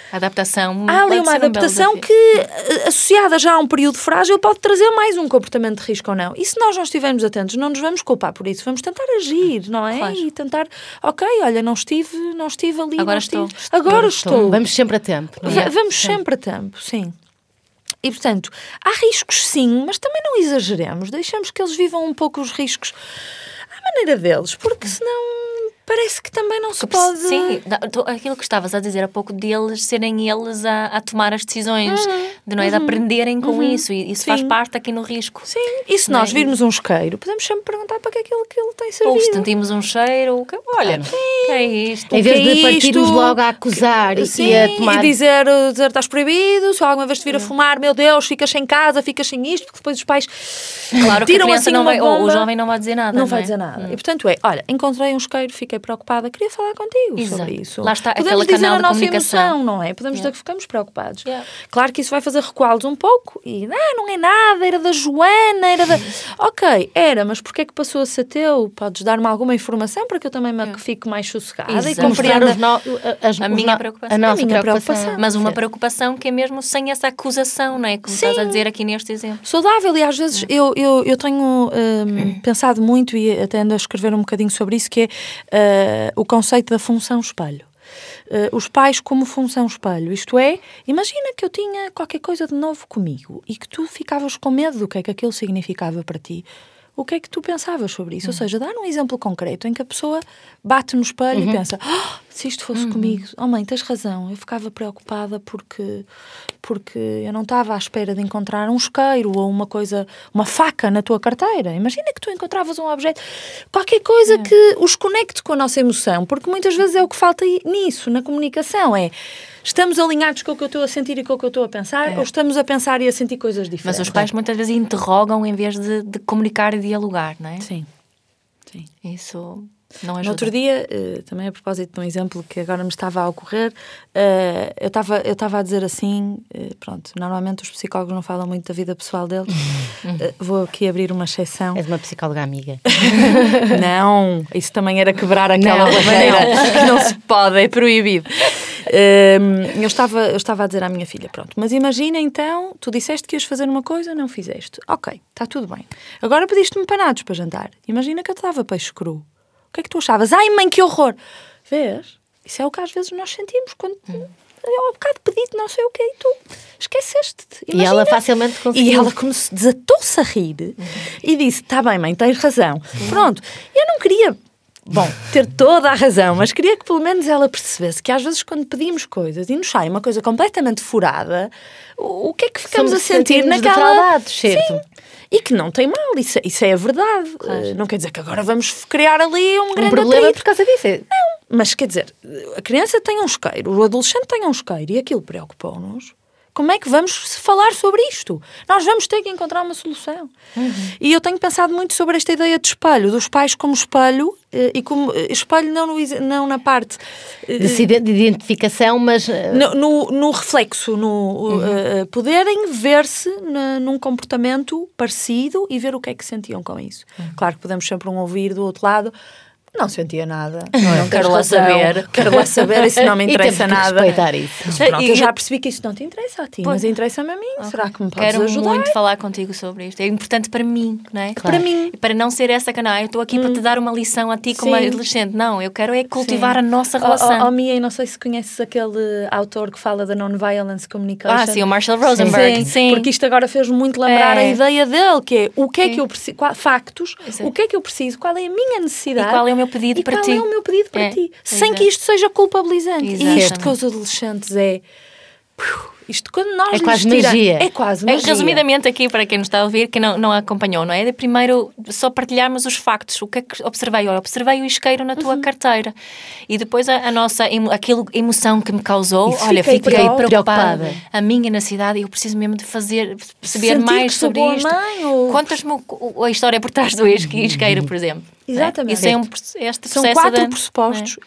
Adaptação. Há ali uma um adaptação desafio. que, eh, associada já a um período frágil, pode trazer mais um comportamento de risco ou não. E se nós não estivermos atentos, não nos vamos culpar por isso, vamos tentar agir, não é? Claro. E tentar, ok, olha, não estive, não estive ali, Agora não estou. estive- agora estou. Vamos sempre a tempo. é? Va- Vamos sempre a tempo, sim. E, portanto, há riscos sim, mas também não exageremos. Deixamos que eles vivam um pouco os riscos à maneira deles, porque senão parece que também não se Que pode... Sim, aquilo que estavas a dizer há pouco deles serem eles a, a tomar as decisões, de, não é? de aprenderem com isso, e isso faz Sim. parte aqui no risco. Sim, e se Não é? nós virmos um isqueiro, podemos sempre perguntar para que é aquilo que ele tem servido. Ou se sentimos um cheiro, que- olha, que é isto? Em O vez que é de partirmos isto? logo a acusar e- Sim, e a tomar. e dizer, dizer estás proibido, se alguma vez te vir a fumar, meu Deus, ficas sem casa, ficas sem isto, porque depois os pais Claro que a tiram assim não vai, ou o jovem não vai dizer nada. Não é? vai dizer nada. E portanto é, olha, encontrei um isqueiro, fiquei preocupada, queria falar contigo Exato. sobre isso. Lá está, Podemos dizer canal a nossa emoção, não é? Podemos dizer que ficamos preocupados. Yeah. Claro que isso vai fazer recuá-los um pouco e, ah, não é nada, era da Joana, era da... ok, era, mas porquê é que passou a ser teu? Podes dar-me alguma informação para que eu também me fique mais sossegada e Exato. Mostrar compreenda... no- as- A minha preocupação. A nossa A minha preocupação. preocupação. Mas uma Sim. preocupação que é mesmo sem essa acusação, não é? Como estás a Sim. dizer aqui neste exemplo. saudável e às vezes eu, eu, eu tenho hum, pensado muito e até ando a escrever um bocadinho sobre isso que é uh, o conceito da função espelho. Uh, os pais como função espelho, isto é, imagina que eu tinha qualquer coisa de novo comigo e que tu ficavas com medo do que é que aquilo significava para ti. O que é que tu pensavas sobre isso? Ou seja, dar um exemplo concreto em que a pessoa bate no espelho e pensa: "Ah, se isto fosse comigo, oh mãe, tens razão, eu ficava preocupada porque, porque eu não estava à espera de encontrar um isqueiro ou uma coisa, uma faca na tua carteira. Imagina que tu encontravas um objeto, qualquer coisa que os conecte com a nossa emoção, porque muitas vezes é o que falta nisso, na comunicação, é estamos alinhados com o que eu estou a sentir e com o que eu estou a pensar, ou estamos a pensar e a sentir coisas Mas diferentes. os pais muitas vezes interrogam em vez de, de comunicar e dialogar, não é? Sim. Sim. Isso. No outro dia, eh, também a propósito de um exemplo que agora me estava a ocorrer, eh, eu estava eu estava a dizer assim, eh, pronto, normalmente os psicólogos não falam muito da vida pessoal deles, vou aqui abrir uma exceção. És uma psicóloga amiga. Não, isso também era quebrar aquela Não, barreira que não se pode, é proibido. Hum, eu, estava, eu estava a dizer à minha filha, pronto, mas imagina então, tu disseste que ias fazer uma coisa, não fizeste. Ok, está tudo bem. Agora pediste-me panados para jantar. Imagina que eu te dava peixe cru. O que é que tu achavas? Ai mãe, que horror! Vês? Isso é o que às vezes nós sentimos quando... Eu há bocado pedi-te não sei o que e tu esqueceste-te. E ela Imagina. facilmente E conseguiu. ela como se desatou-se a rir e disse: Está bem, mãe, tens razão. Pronto, eu não queria, bom, ter toda a razão, mas queria que pelo menos ela percebesse que às vezes quando pedimos coisas e nos sai uma coisa completamente furada, o, o que é que ficamos Somos- a sentir naquela. certo. Sim. E que não tem mal, isso, é- isso é a verdade. Eh, Não quer dizer que agora vamos criar ali um Um grande problema atrito. por causa disso. é- Mas quer dizer, a criança tem um isqueiro, o adolescente tem um isqueiro e aquilo preocupou-nos. Como é que vamos falar sobre isto? Nós vamos ter que encontrar uma solução. E eu tenho pensado muito sobre esta ideia de espelho, dos pais como espelho, eh, e como eh, espelho não, no não na parte eh, De, de identificação, mas. no, no, no reflexo, no eh, eh, poderem ver-se num comportamento parecido e ver o que é que sentiam com isso. Claro que podemos sempre um ouvir do outro lado. Não sentia nada. Não, quero lá saber. Quero lá saber, isso não me e interessa que nada. respeitar isso. Mas pronto, E- eu já percebi que isso não te interessa a ti, mas interessa-me a mim. Será que me podes Quero ajudar? muito falar contigo sobre isto. É importante para mim, não é? Para mim. E para não ser essa canal. Eu estou aqui para te dar uma lição a ti como Sim. adolescente. Não, eu quero é cultivar Sim. a nossa Oh, relação. Oh, oh, Mia, e não sei se conheces aquele autor que fala da non-violence communication. Ah, sim, o Marshall Rosenberg. Sim. Porque isto agora fez muito lembrar É. a ideia dele, que é o que é Sim. que eu preciso, qual- factos, Exato. o que é que eu preciso, qual é a minha necessidade E qual é meu pedido e para qual ti. é o meu pedido para É, ti, sem que isto seja culpabilizante. E isto Exatamente. com os adolescentes é. Isto quando nós É quase tira- magia. É quase É, magia. Resumidamente aqui, para quem nos está a ouvir, que não, não acompanhou, não é? De primeiro só partilharmos os factos, o que é que observei? Olha, observei o isqueiro na Uhum. tua carteira. E depois a, a nossa, emo- aquilo, emoção que me causou, E olha, fiquei fiquei, preocupada. preocupada. A minha necessidade, eu preciso mesmo de fazer, perceber Sentir mais que sobre isto. mãe, ou- Contas-me a história por trás do isque- isqueiro, por exemplo. Não é? Exatamente. Isso é um, este São quatro de- pressupostos.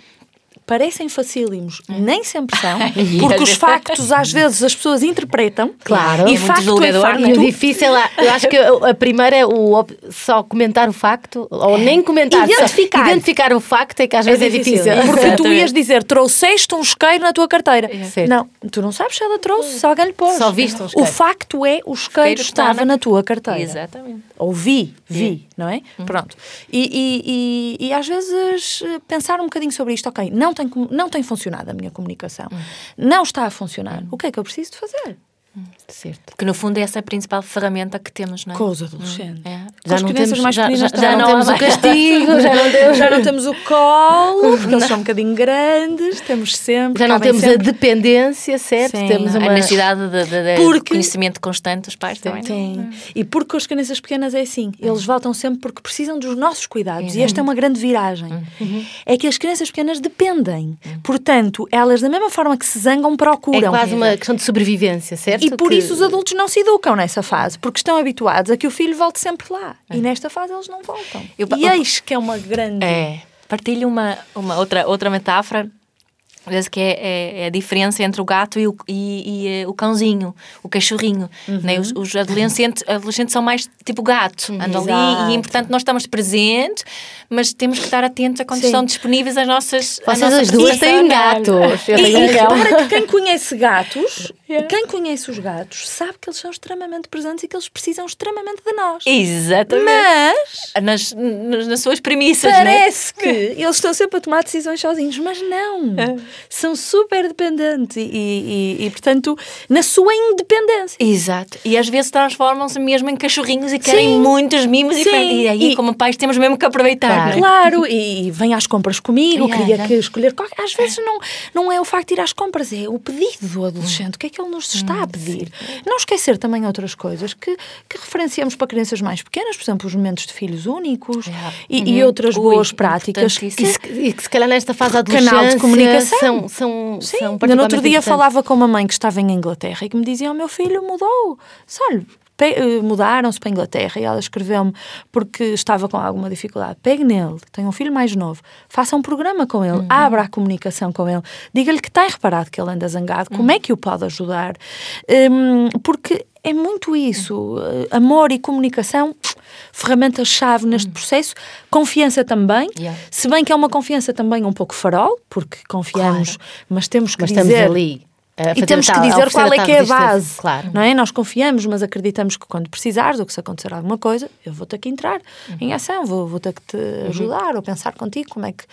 Parecem facílimos, nem sempre são, porque os factos às vezes as pessoas interpretam. Claro. e Muito facto é facto. não E o difícil, é- eu acho que a primeira é o só comentar o facto, ou nem comentar, só Identificar. identificar o facto é que às vezes é difícil. Porque tu ias dizer, trouxeste um isqueiro na tua carteira. Certo. Não, tu não sabes se ela trouxe, se alguém lhe pôs. Só viste um O isqueiro. facto é, o isqueiro estava na- tua carteira. Exatamente. Ou vi, vi, não é? Pronto. E, e, e, e às vezes eh, pensar um bocadinho sobre isto, ok, não tem, não tem funcionado a minha comunicação, não está a funcionar, o que é que eu preciso de fazer? Certo. Porque no fundo é essa a principal ferramenta que temos, não é? Com os adolescentes. É. Já as não crianças temos, mais já, já, já não temos o castigo, já não temos, Já não temos o colo, porque eles são um bocadinho grandes, temos sempre. já não temos a sempre. dependência, certo? Sim. Temos A uma... necessidade de, de, de Porque- conhecimento constante dos pais também. Sim. E porque as crianças pequenas é assim, eles voltam sempre porque precisam dos nossos cuidados. E esta é uma grande viragem. É que as crianças pequenas dependem. Portanto, elas, da mesma forma que se zangam, É procuram. quase uma questão de sobrevivência, certo? E por Que- isso os adultos não se educam nessa fase, porque estão habituados a que o filho volte sempre lá. E nesta fase eles não voltam. Eu- e eis que é uma grande. É. Partilho uma, uma outra, outra metáfora. Vezes que é, é- é a diferença entre o gato e o, e, e, eh, o cãozinho, o cachorrinho. né? Os, os adolescentes, adolescentes são mais tipo gato, andam ali e, portanto, nós estamos presentes, mas temos que estar atentos a quando Sim. estão disponíveis as nossas. Vocês nossa as duas têm gatos. Eu E, tenho e um cão. repara que quem conhece gatos, quem conhece os gatos, sabe que eles são extremamente presentes e que eles precisam extremamente de nós. Exatamente. Mas Nas, nas, nas suas premissas, né? parece que eles estão sempre a tomar decisões sozinhos, mas não. São super dependentes e, e- e, portanto, na sua independência. Exato. E às vezes transformam-se mesmo em cachorrinhos e querem Sim. muitos mimos e, Sim. e aí, E- como pais, temos mesmo que aproveitar. Claro. é? Claro, e, e vem às compras comigo, Yeah, queria yeah. que escolher. qualquer- Às vezes não, não é o facto de ir às compras, é o pedido do adolescente. O que é que ele nos está a pedir? Não esquecer também outras coisas que, que referenciamos para crianças mais pequenas, por exemplo, os momentos de filhos únicos Yeah. e, e outras Ui, boas práticas. importantíssimo. E se, e que se calhar nesta fase da Canal de comunicação. São, são, Sim, são ainda no outro particularmente dia importantes. falava com uma mãe que estava em Inglaterra e que me dizia: O meu filho mudou. Pe- eh, mudaram-se para a Inglaterra e ela escreveu-me porque estava com alguma dificuldade. Pegue nele, tem um filho mais novo, faça um programa com ele, abra a comunicação com ele, diga-lhe que tem reparado que ele anda zangado, como é que o pode ajudar? Hum, porque é muito isso, eh, amor e comunicação, ferramentas-chave neste processo, confiança também, Yeah. se bem que é uma confiança também um pouco farol, porque confiamos, mas temos que Mas dizer... estamos ali. E temos que dizer qual é que é a base. Claro. Não é? Nós confiamos, mas acreditamos que quando precisares ou que se acontecer alguma coisa, eu vou ter que entrar em ação, vou, vou ter que te ajudar ou pensar contigo como é que,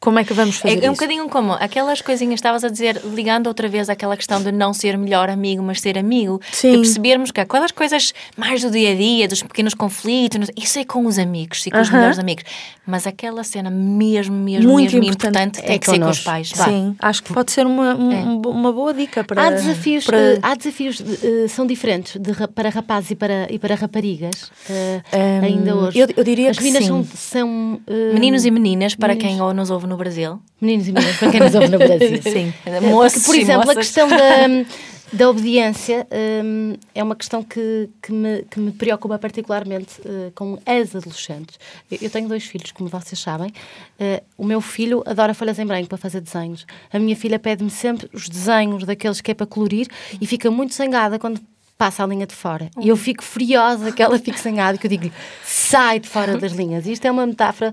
como é que vamos fazer É, é um isso. bocadinho como aquelas coisinhas que estavas a dizer, ligando outra vez àquela questão de não ser melhor amigo, mas ser amigo. Sim. De percebermos que aquelas coisas mais do dia a dia, dos pequenos conflitos, isso é com os amigos e com os Aham. melhores amigos. Mas aquela cena mesmo, mesmo, Muito mesmo importante importante, tem é que ser com os pais. Sim, acho que pode ser uma, um- uma boa dica para. Há desafios, para- eh, há desafios eh, são diferentes de ra- para rapazes e para, e para raparigas eh, Hum, ainda hoje. eu- eu diria As que meninas sim. são, são eh, Meninos e meninas, para meninos. quem ou nos ouve no Brasil. meninos e meninas, para quem nos ouve no Brasil. Sim. Moços Por e exemplo, a moças. questão da, da obediência hum, é uma questão que, que, me, que me preocupa particularmente eh, com as adolescentes. Eu, tenho dois filhos, como vocês sabem. Eh, o meu filho adora folhas em branco para fazer desenhos. A minha filha pede-me sempre os desenhos daqueles que é para colorir e fica muito zangada quando passa a linha de fora. E eu fico furiosa que ela fique zangada, que eu digo sai de fora das linhas. Isto é uma metáfora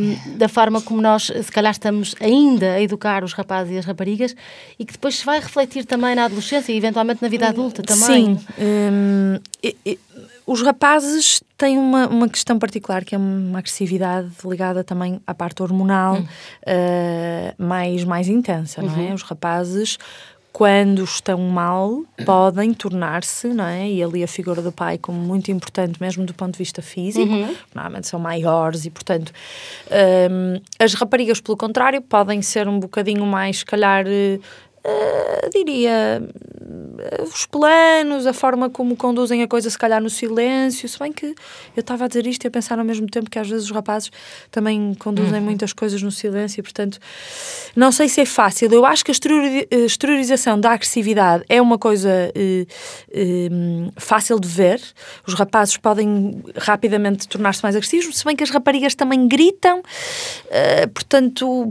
hum, da forma como nós, se calhar, estamos ainda a educar os rapazes e as raparigas e que depois se vai refletir também na adolescência e eventualmente na vida adulta também. Sim. hum, e- e- os rapazes têm uma, uma questão particular que é uma agressividade ligada também à parte hormonal eh, mais, mais intensa, não é? Os rapazes. Quando estão mal, podem tornar-se, não é? E ali a figura do pai como muito importante, mesmo do ponto de vista físico. Normalmente são maiores e, portanto, hum, as raparigas, pelo contrário, podem ser um bocadinho mais, se calhar, Uh, diria os planos, a forma como conduzem a coisa, se calhar no silêncio. Se bem que eu estava a dizer isto e a pensar ao mesmo tempo que às vezes os rapazes também conduzem Uhum. muitas coisas no silêncio, e, portanto, não sei se é fácil. Eu acho que a a exteriorização da agressividade é uma coisa eh, eh, fácil de ver. Os rapazes podem rapidamente tornar-se mais agressivos, se bem que as raparigas também gritam. Eh, portanto,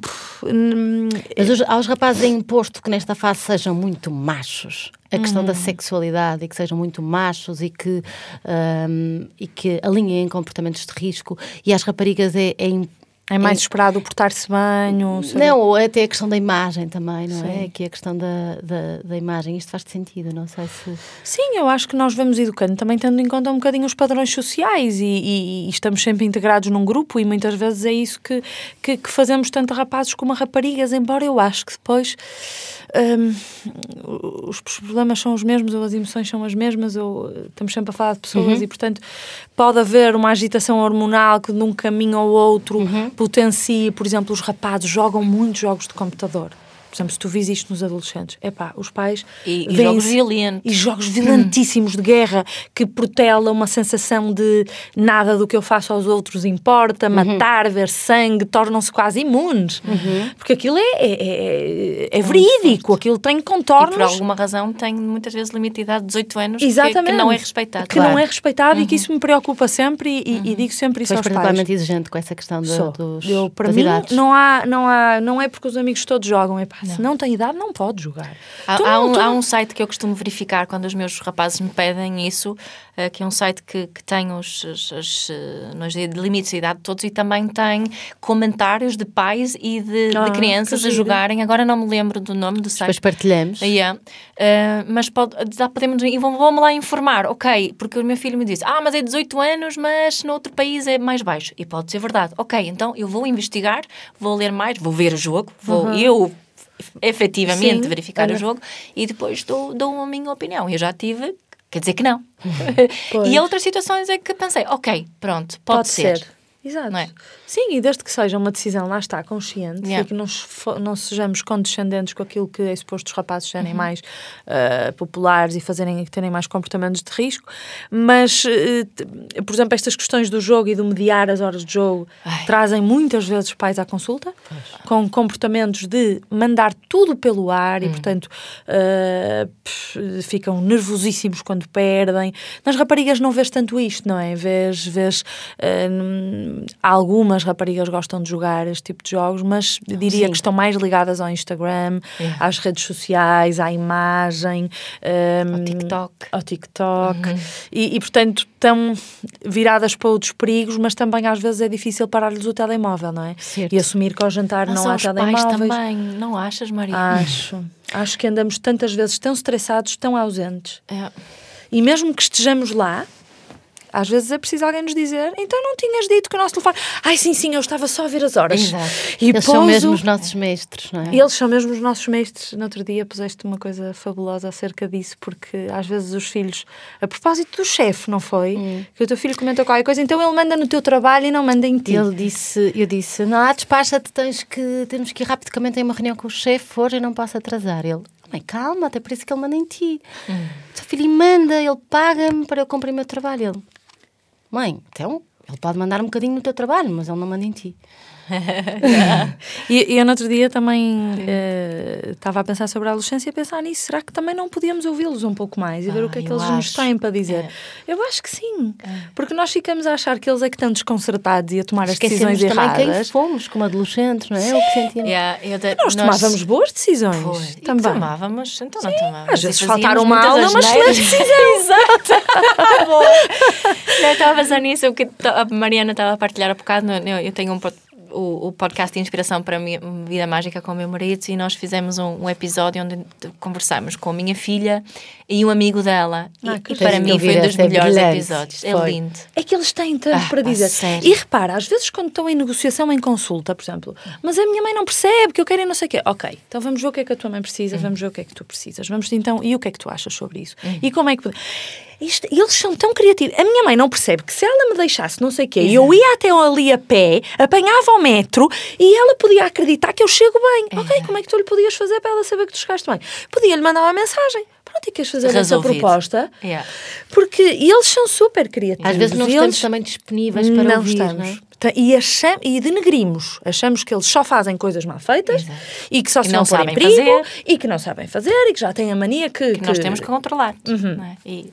Mas os- aos rapazes é imposto que nesta fase sejam muito machos. A questão Uhum. da sexualidade e que sejam muito machos e que, ahm, e que alinhem comportamentos de risco. E às raparigas é, é é mais esperado o portar-se bem. ou Não, ou até a questão da imagem também, não é? Sim. Aqui a questão da, da, da imagem. Isto faz sentido, não sei se. Sim, eu acho que nós vamos educando também tendo em conta um bocadinho os padrões sociais e, e- e estamos sempre integrados num grupo e muitas vezes é isso que, que, que fazemos tanto rapazes como raparigas, embora eu acho que depois hum, os problemas são os mesmos ou as emoções são as mesmas ou eh, estamos sempre a falar de pessoas e portanto pode haver uma agitação hormonal que de um caminho ao outro potencie, por exemplo, os rapazes jogam muitos jogos de computador. Por exemplo, se tu vis isto nos adolescentes, epá, os pais E- e jogos violentos. e jogos violentíssimos de guerra que protela uma sensação de nada do que eu faço aos outros importa, matar, ver sangue, tornam-se quase imunes. Porque aquilo é, é, é- é verídico, aquilo tem E contornos. por alguma razão tem muitas vezes limite de idade de 18 anos que- Exatamente. que, não é respeitado. Que não é respeitado e que isso me preocupa sempre e, e- e digo sempre isso Foi aos pais. particularmente exigente com essa questão de, dos, Eu, para das mim, idades. não há, não há, não é porque os amigos todos jogam, é pá, se não tem idade, não pode jogar. Há, há não- um, há não- um site que eu costumo verificar quando os meus rapazes me pedem isso, eh, que é um site que, que tem os, os, os, eh, nos limites de idade todos e também tem comentários de pais e de, de Ah, crianças que a jogarem. Agora não me lembro do nome do Depois site. partilhamos. Yeah. Eh, mas pode, podemos e vão- vão-me lá informar, ok, porque o meu filho me disse, ah, mas é 18 anos, mas no outro país é mais baixo. E pode ser verdade. Ok, então eu vou investigar, vou ler mais, vou ver o jogo, vou eu efetivamente Sim, verificar olha. o jogo e depois dou, dou a minha opinião. Eu já tive, quer dizer que não. Pois. e outras situações é que pensei, ok, pronto, pode, ser. Exato. É? Sim, e desde que seja uma decisão, lá está, consciente, Yeah. e que não, sejamos condescendentes com aquilo que é suposto os rapazes serem Uhum. mais ah, populares e fazerem, terem mais comportamentos de risco, mas, t- por exemplo, estas questões do jogo e do mediar as horas de jogo Ai. trazem muitas vezes pais à consulta, com comportamentos de mandar tudo pelo ar Hum. e, portanto, ah, pff, ficam nervosíssimos quando perdem. Nas raparigas não vês tanto isto, não é? Vês, vês algumas raparigas gostam de jogar este tipo de jogos, mas eu diria Sim. que estão mais ligadas ao Instagram, Yeah. às redes sociais, à imagem, hum, Ao TikTok. ao TikTok e, e, portanto estão viradas para outros perigos, mas também às vezes é difícil parar-lhes o telemóvel, não é? Certo. E assumir que ao jantar Mas não há telemóveis. também, não achas, Maria? Acho. Acho que andamos tantas vezes tão estressados, tão ausentes. É. E mesmo que estejamos lá, às vezes é preciso alguém nos dizer então não tinhas dito que o nosso telefone... Ai, sim, sim, eu estava só a ver as horas. Exato. E Eles são pouso- mesmo os nossos mestres, não é? eles são mesmo os nossos mestres. No outro dia puseste uma coisa fabulosa acerca disso, porque às vezes os filhos, a propósito do chefe, não foi? Hum. Que o teu filho comentou qualquer coisa, então ele manda no teu trabalho e não manda em ti. Ele disse, eu disse, não, despacha-te, tens que, temos que ir rapidamente a uma reunião com o chefe hoje, eu não posso atrasar. Ele, mãe, calma, até por isso que ele manda em ti. Hum. O filho manda, ele paga-me para eu cumprir o meu trabalho. Ele, mãe, então, ele pode mandar um bocadinho no teu trabalho, mas ele não manda em ti. E, e eu no outro dia também eh, estava a pensar sobre a adolescência e a pensar nisso. Será que também não podíamos ouvi-los um pouco mais e ver o que é Ah, que eles nos acho. têm para dizer? Eu acho que sim. Porque nós ficamos a achar que eles é que estão desconcertados e a tomar as Esquecemos decisões também quem erradas. fomos como adolescentes, não é? O que sentíamos. Yeah, eu de- Nós tomávamos boas decisões Pois, também. Tomávamos, então não tomávamos. às vezes faltaram uma aula, mas Exato. Bom. Eu estava a pensar nisso, o que a Mariana estava a partilhar há bocado. Eu, eu tenho um o, o podcast de inspiração para a minha vida mágica com o meu marido e nós fizemos um, um episódio onde conversamos com a minha filha e um amigo dela. E- Ah, que e, para mim foi um dos é melhores brilhante. episódios. É Foi. lindo. É que eles têm tanto Ah, para dizer. sério. E repara, às vezes quando estão em negociação, em consulta, por exemplo, mas a minha mãe não percebe que eu quero e não sei o quê. Ok, então vamos ver o que é que a tua mãe precisa, vamos ver o que é que tu precisas. Vamos então, e o que é que tu achas sobre isso? E como é que. Isto- eles são tão criativos. A minha mãe não percebe que se ela me deixasse não sei o quê, e eu ia até ali a pé, apanhava o metro e ela podia acreditar que eu chego bem. Ok, como é que tu lhe podias fazer para ela saber que tu chegaste bem? Podia-lhe mandar uma mensagem. Simpáticas fazer essa proposta, Yeah. porque eles são super criativos. Às vezes não estamos eles também disponíveis para não ouvir, estamos. não é? Tá, E, acham, e denegrimos. Achamos que eles só fazem coisas mal feitas e que só se não sabem perigo fazer. e que não sabem fazer e que já têm a mania que. Que nós temos que controlar. não é? E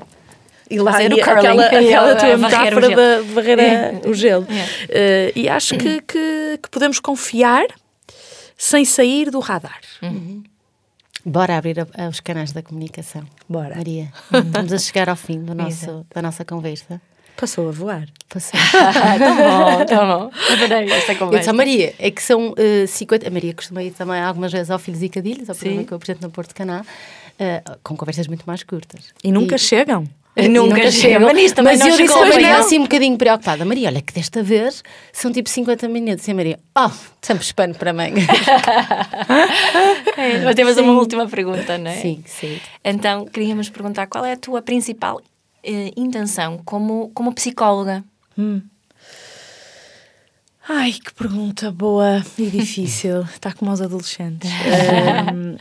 E lá e curling. aquela, aquela tua o metáfora da de varrer a- o gelo. É. Eh, e acho que, que, que podemos confiar sem sair do radar. Bora abrir a- os canais da comunicação. Bora. Maria, estamos a chegar ao fim do nosso, da nossa conversa. Passou a voar. Passou. tá bom, tá bom. Adorei esta Eu conversa. disse à Maria, é que são eh, 50. A Maria costuma ir também algumas vezes ao Filhos e Cadilhos, ao programa Sim. que eu apresento no Porto Canal, eh, com conversas muito mais curtas. E nunca chegam. E nunca chega. Mas nisso eu disse à pois Maria assim um bocadinho preocupada. Maria, olha que desta vez são tipo 50 minutos. E a Maria, oh, sempre pano para manga. É, Mas temos uma última pergunta, não é? sim, sim. Então, queríamos perguntar qual é a tua principal eh, intenção como, como psicóloga? Ai, que pergunta boa e difícil. Está como aos adolescentes. Ahm,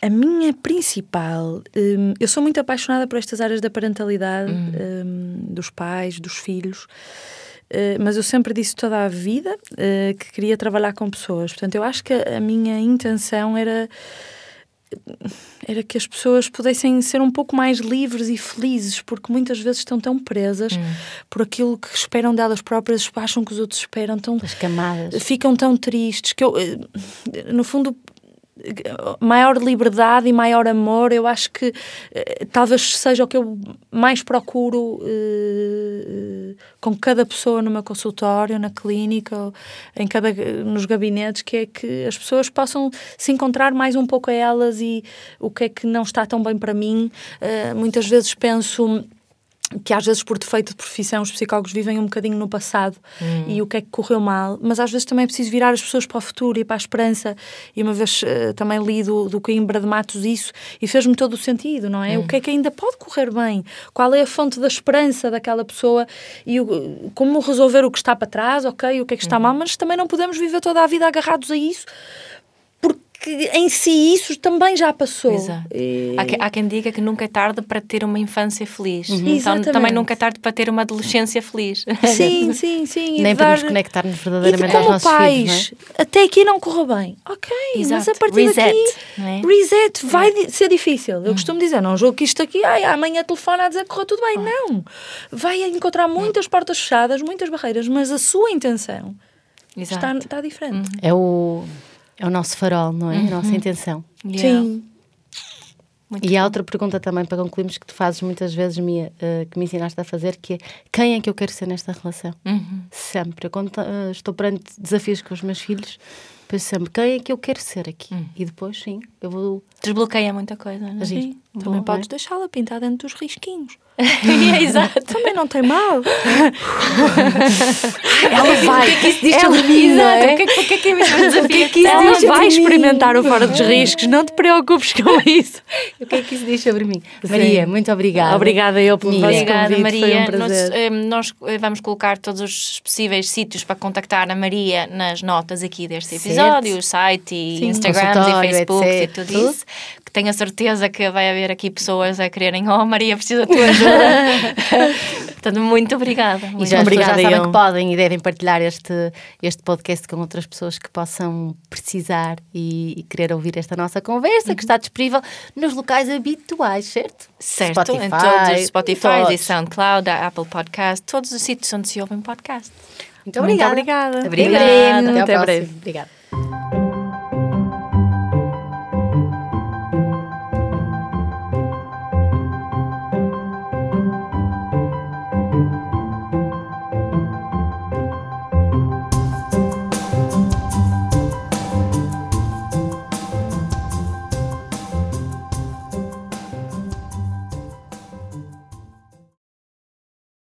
a minha principal. hum, eu sou muito apaixonada por estas áreas da parentalidade, hum, dos pais, dos filhos. Uh, mas eu sempre disse toda a vida uh, que queria trabalhar com pessoas. Portanto, eu acho que a, minha intenção era era que as pessoas pudessem ser um pouco mais livres e felizes, porque muitas vezes estão tão presas por aquilo que esperam delas próprias, acham que os outros esperam, tão, As camadas. ficam tão tristes que eu, eh, no fundo, maior liberdade e maior amor, eu acho que eh, talvez seja o que eu mais procuro eh, com cada pessoa no meu consultório, na clínica, em cada, nos gabinetes, que é que as pessoas possam se encontrar mais um pouco a elas e o que é que não está tão bem para mim. Eh, muitas vezes penso que às vezes por defeito de profissão os psicólogos vivem um bocadinho no passado e o que é que correu mal, mas às vezes também é preciso virar as pessoas para o futuro e para a esperança. E uma vez eh, também li do, do Coimbra de Matos isso e fez-me todo o sentido, não é? O que é que ainda pode correr bem? Qual é a fonte da esperança daquela pessoa? E o- como resolver o que está para trás, ok, o que é que está mal, mas também não podemos viver toda a vida agarrados a isso porque em si isso também já passou. Exato. E- Há, que- há quem diga que nunca é tarde para ter uma infância feliz. Então Exatamente. também nunca é tarde para ter uma adolescência feliz. Sim, sim, sim. e Nem dar- para nos conectarmos E de verdadeiramente aos como nossos pais, filhos, até aqui não correu bem. Ok, mas Exato. a partir Reset, daqui, é? reset, vai di- ser difícil. Eu costumo dizer, não jogo que isto aqui, ai, amanhã telefona a dizer que correu tudo bem. Não. Vai encontrar muitas portas fechadas, muitas barreiras, mas a sua intenção está, Exato. está diferente. não é? É o, é o nosso farol, não é? A nossa intenção. Yeah. Sim. Muito E há outra pergunta também para concluirmos que tu fazes muitas vezes, Mia, eh, que me ensinaste a fazer, que é quem é que eu quero ser nesta relação? Uhum. Sempre. Eu, quando eh, estou perante desafios com os meus filhos, penso sempre quem é que eu quero ser aqui? Hum. E depois, sim, eu vou Desbloqueia muita coisa, não é? agir. Sim. Bom, Também não podes é? deixá-la pintar dentro dos risquinhos. É, Exato. Também não tem mal. Ela vai. O que é que isso diz Ela- sobre mim, Exato. é? O que é que, o que, é que é mesmo desafio? O que é que isso Ela diz vai mim? experimentar o fora dos riscos, não te preocupes com isso. O que é que isso diz sobre mim? Maria, muito obrigada. Obrigada eu pelo vosso Obrigada, convite, Maria. foi um nós, prazer. eh, nós, eh, vamos colocar todos os possíveis sítios para contactar a Maria nas notas aqui deste Certo. episódio, o site e Sim, Instagrams e Facebook e tudo isso. Que tenho a certeza que vai haver aqui pessoas a quererem, oh Maria, preciso da tua ajuda. Portanto, muito obrigada. E Muito já pessoas já Obrigada, sabem eu. que podem e devem partilhar este, este podcast com outras pessoas que possam precisar e, e querer ouvir esta nossa conversa, que está disponível nos locais habituais, certo? Certo, em Spotify, todos os Spotify e todos. SoundCloud, a Apple Podcast, todos os sítios onde se ouvem podcast. Muito Muito obrigada. obrigada. Até Obrigada. breve. Até, Até breve. Obrigada.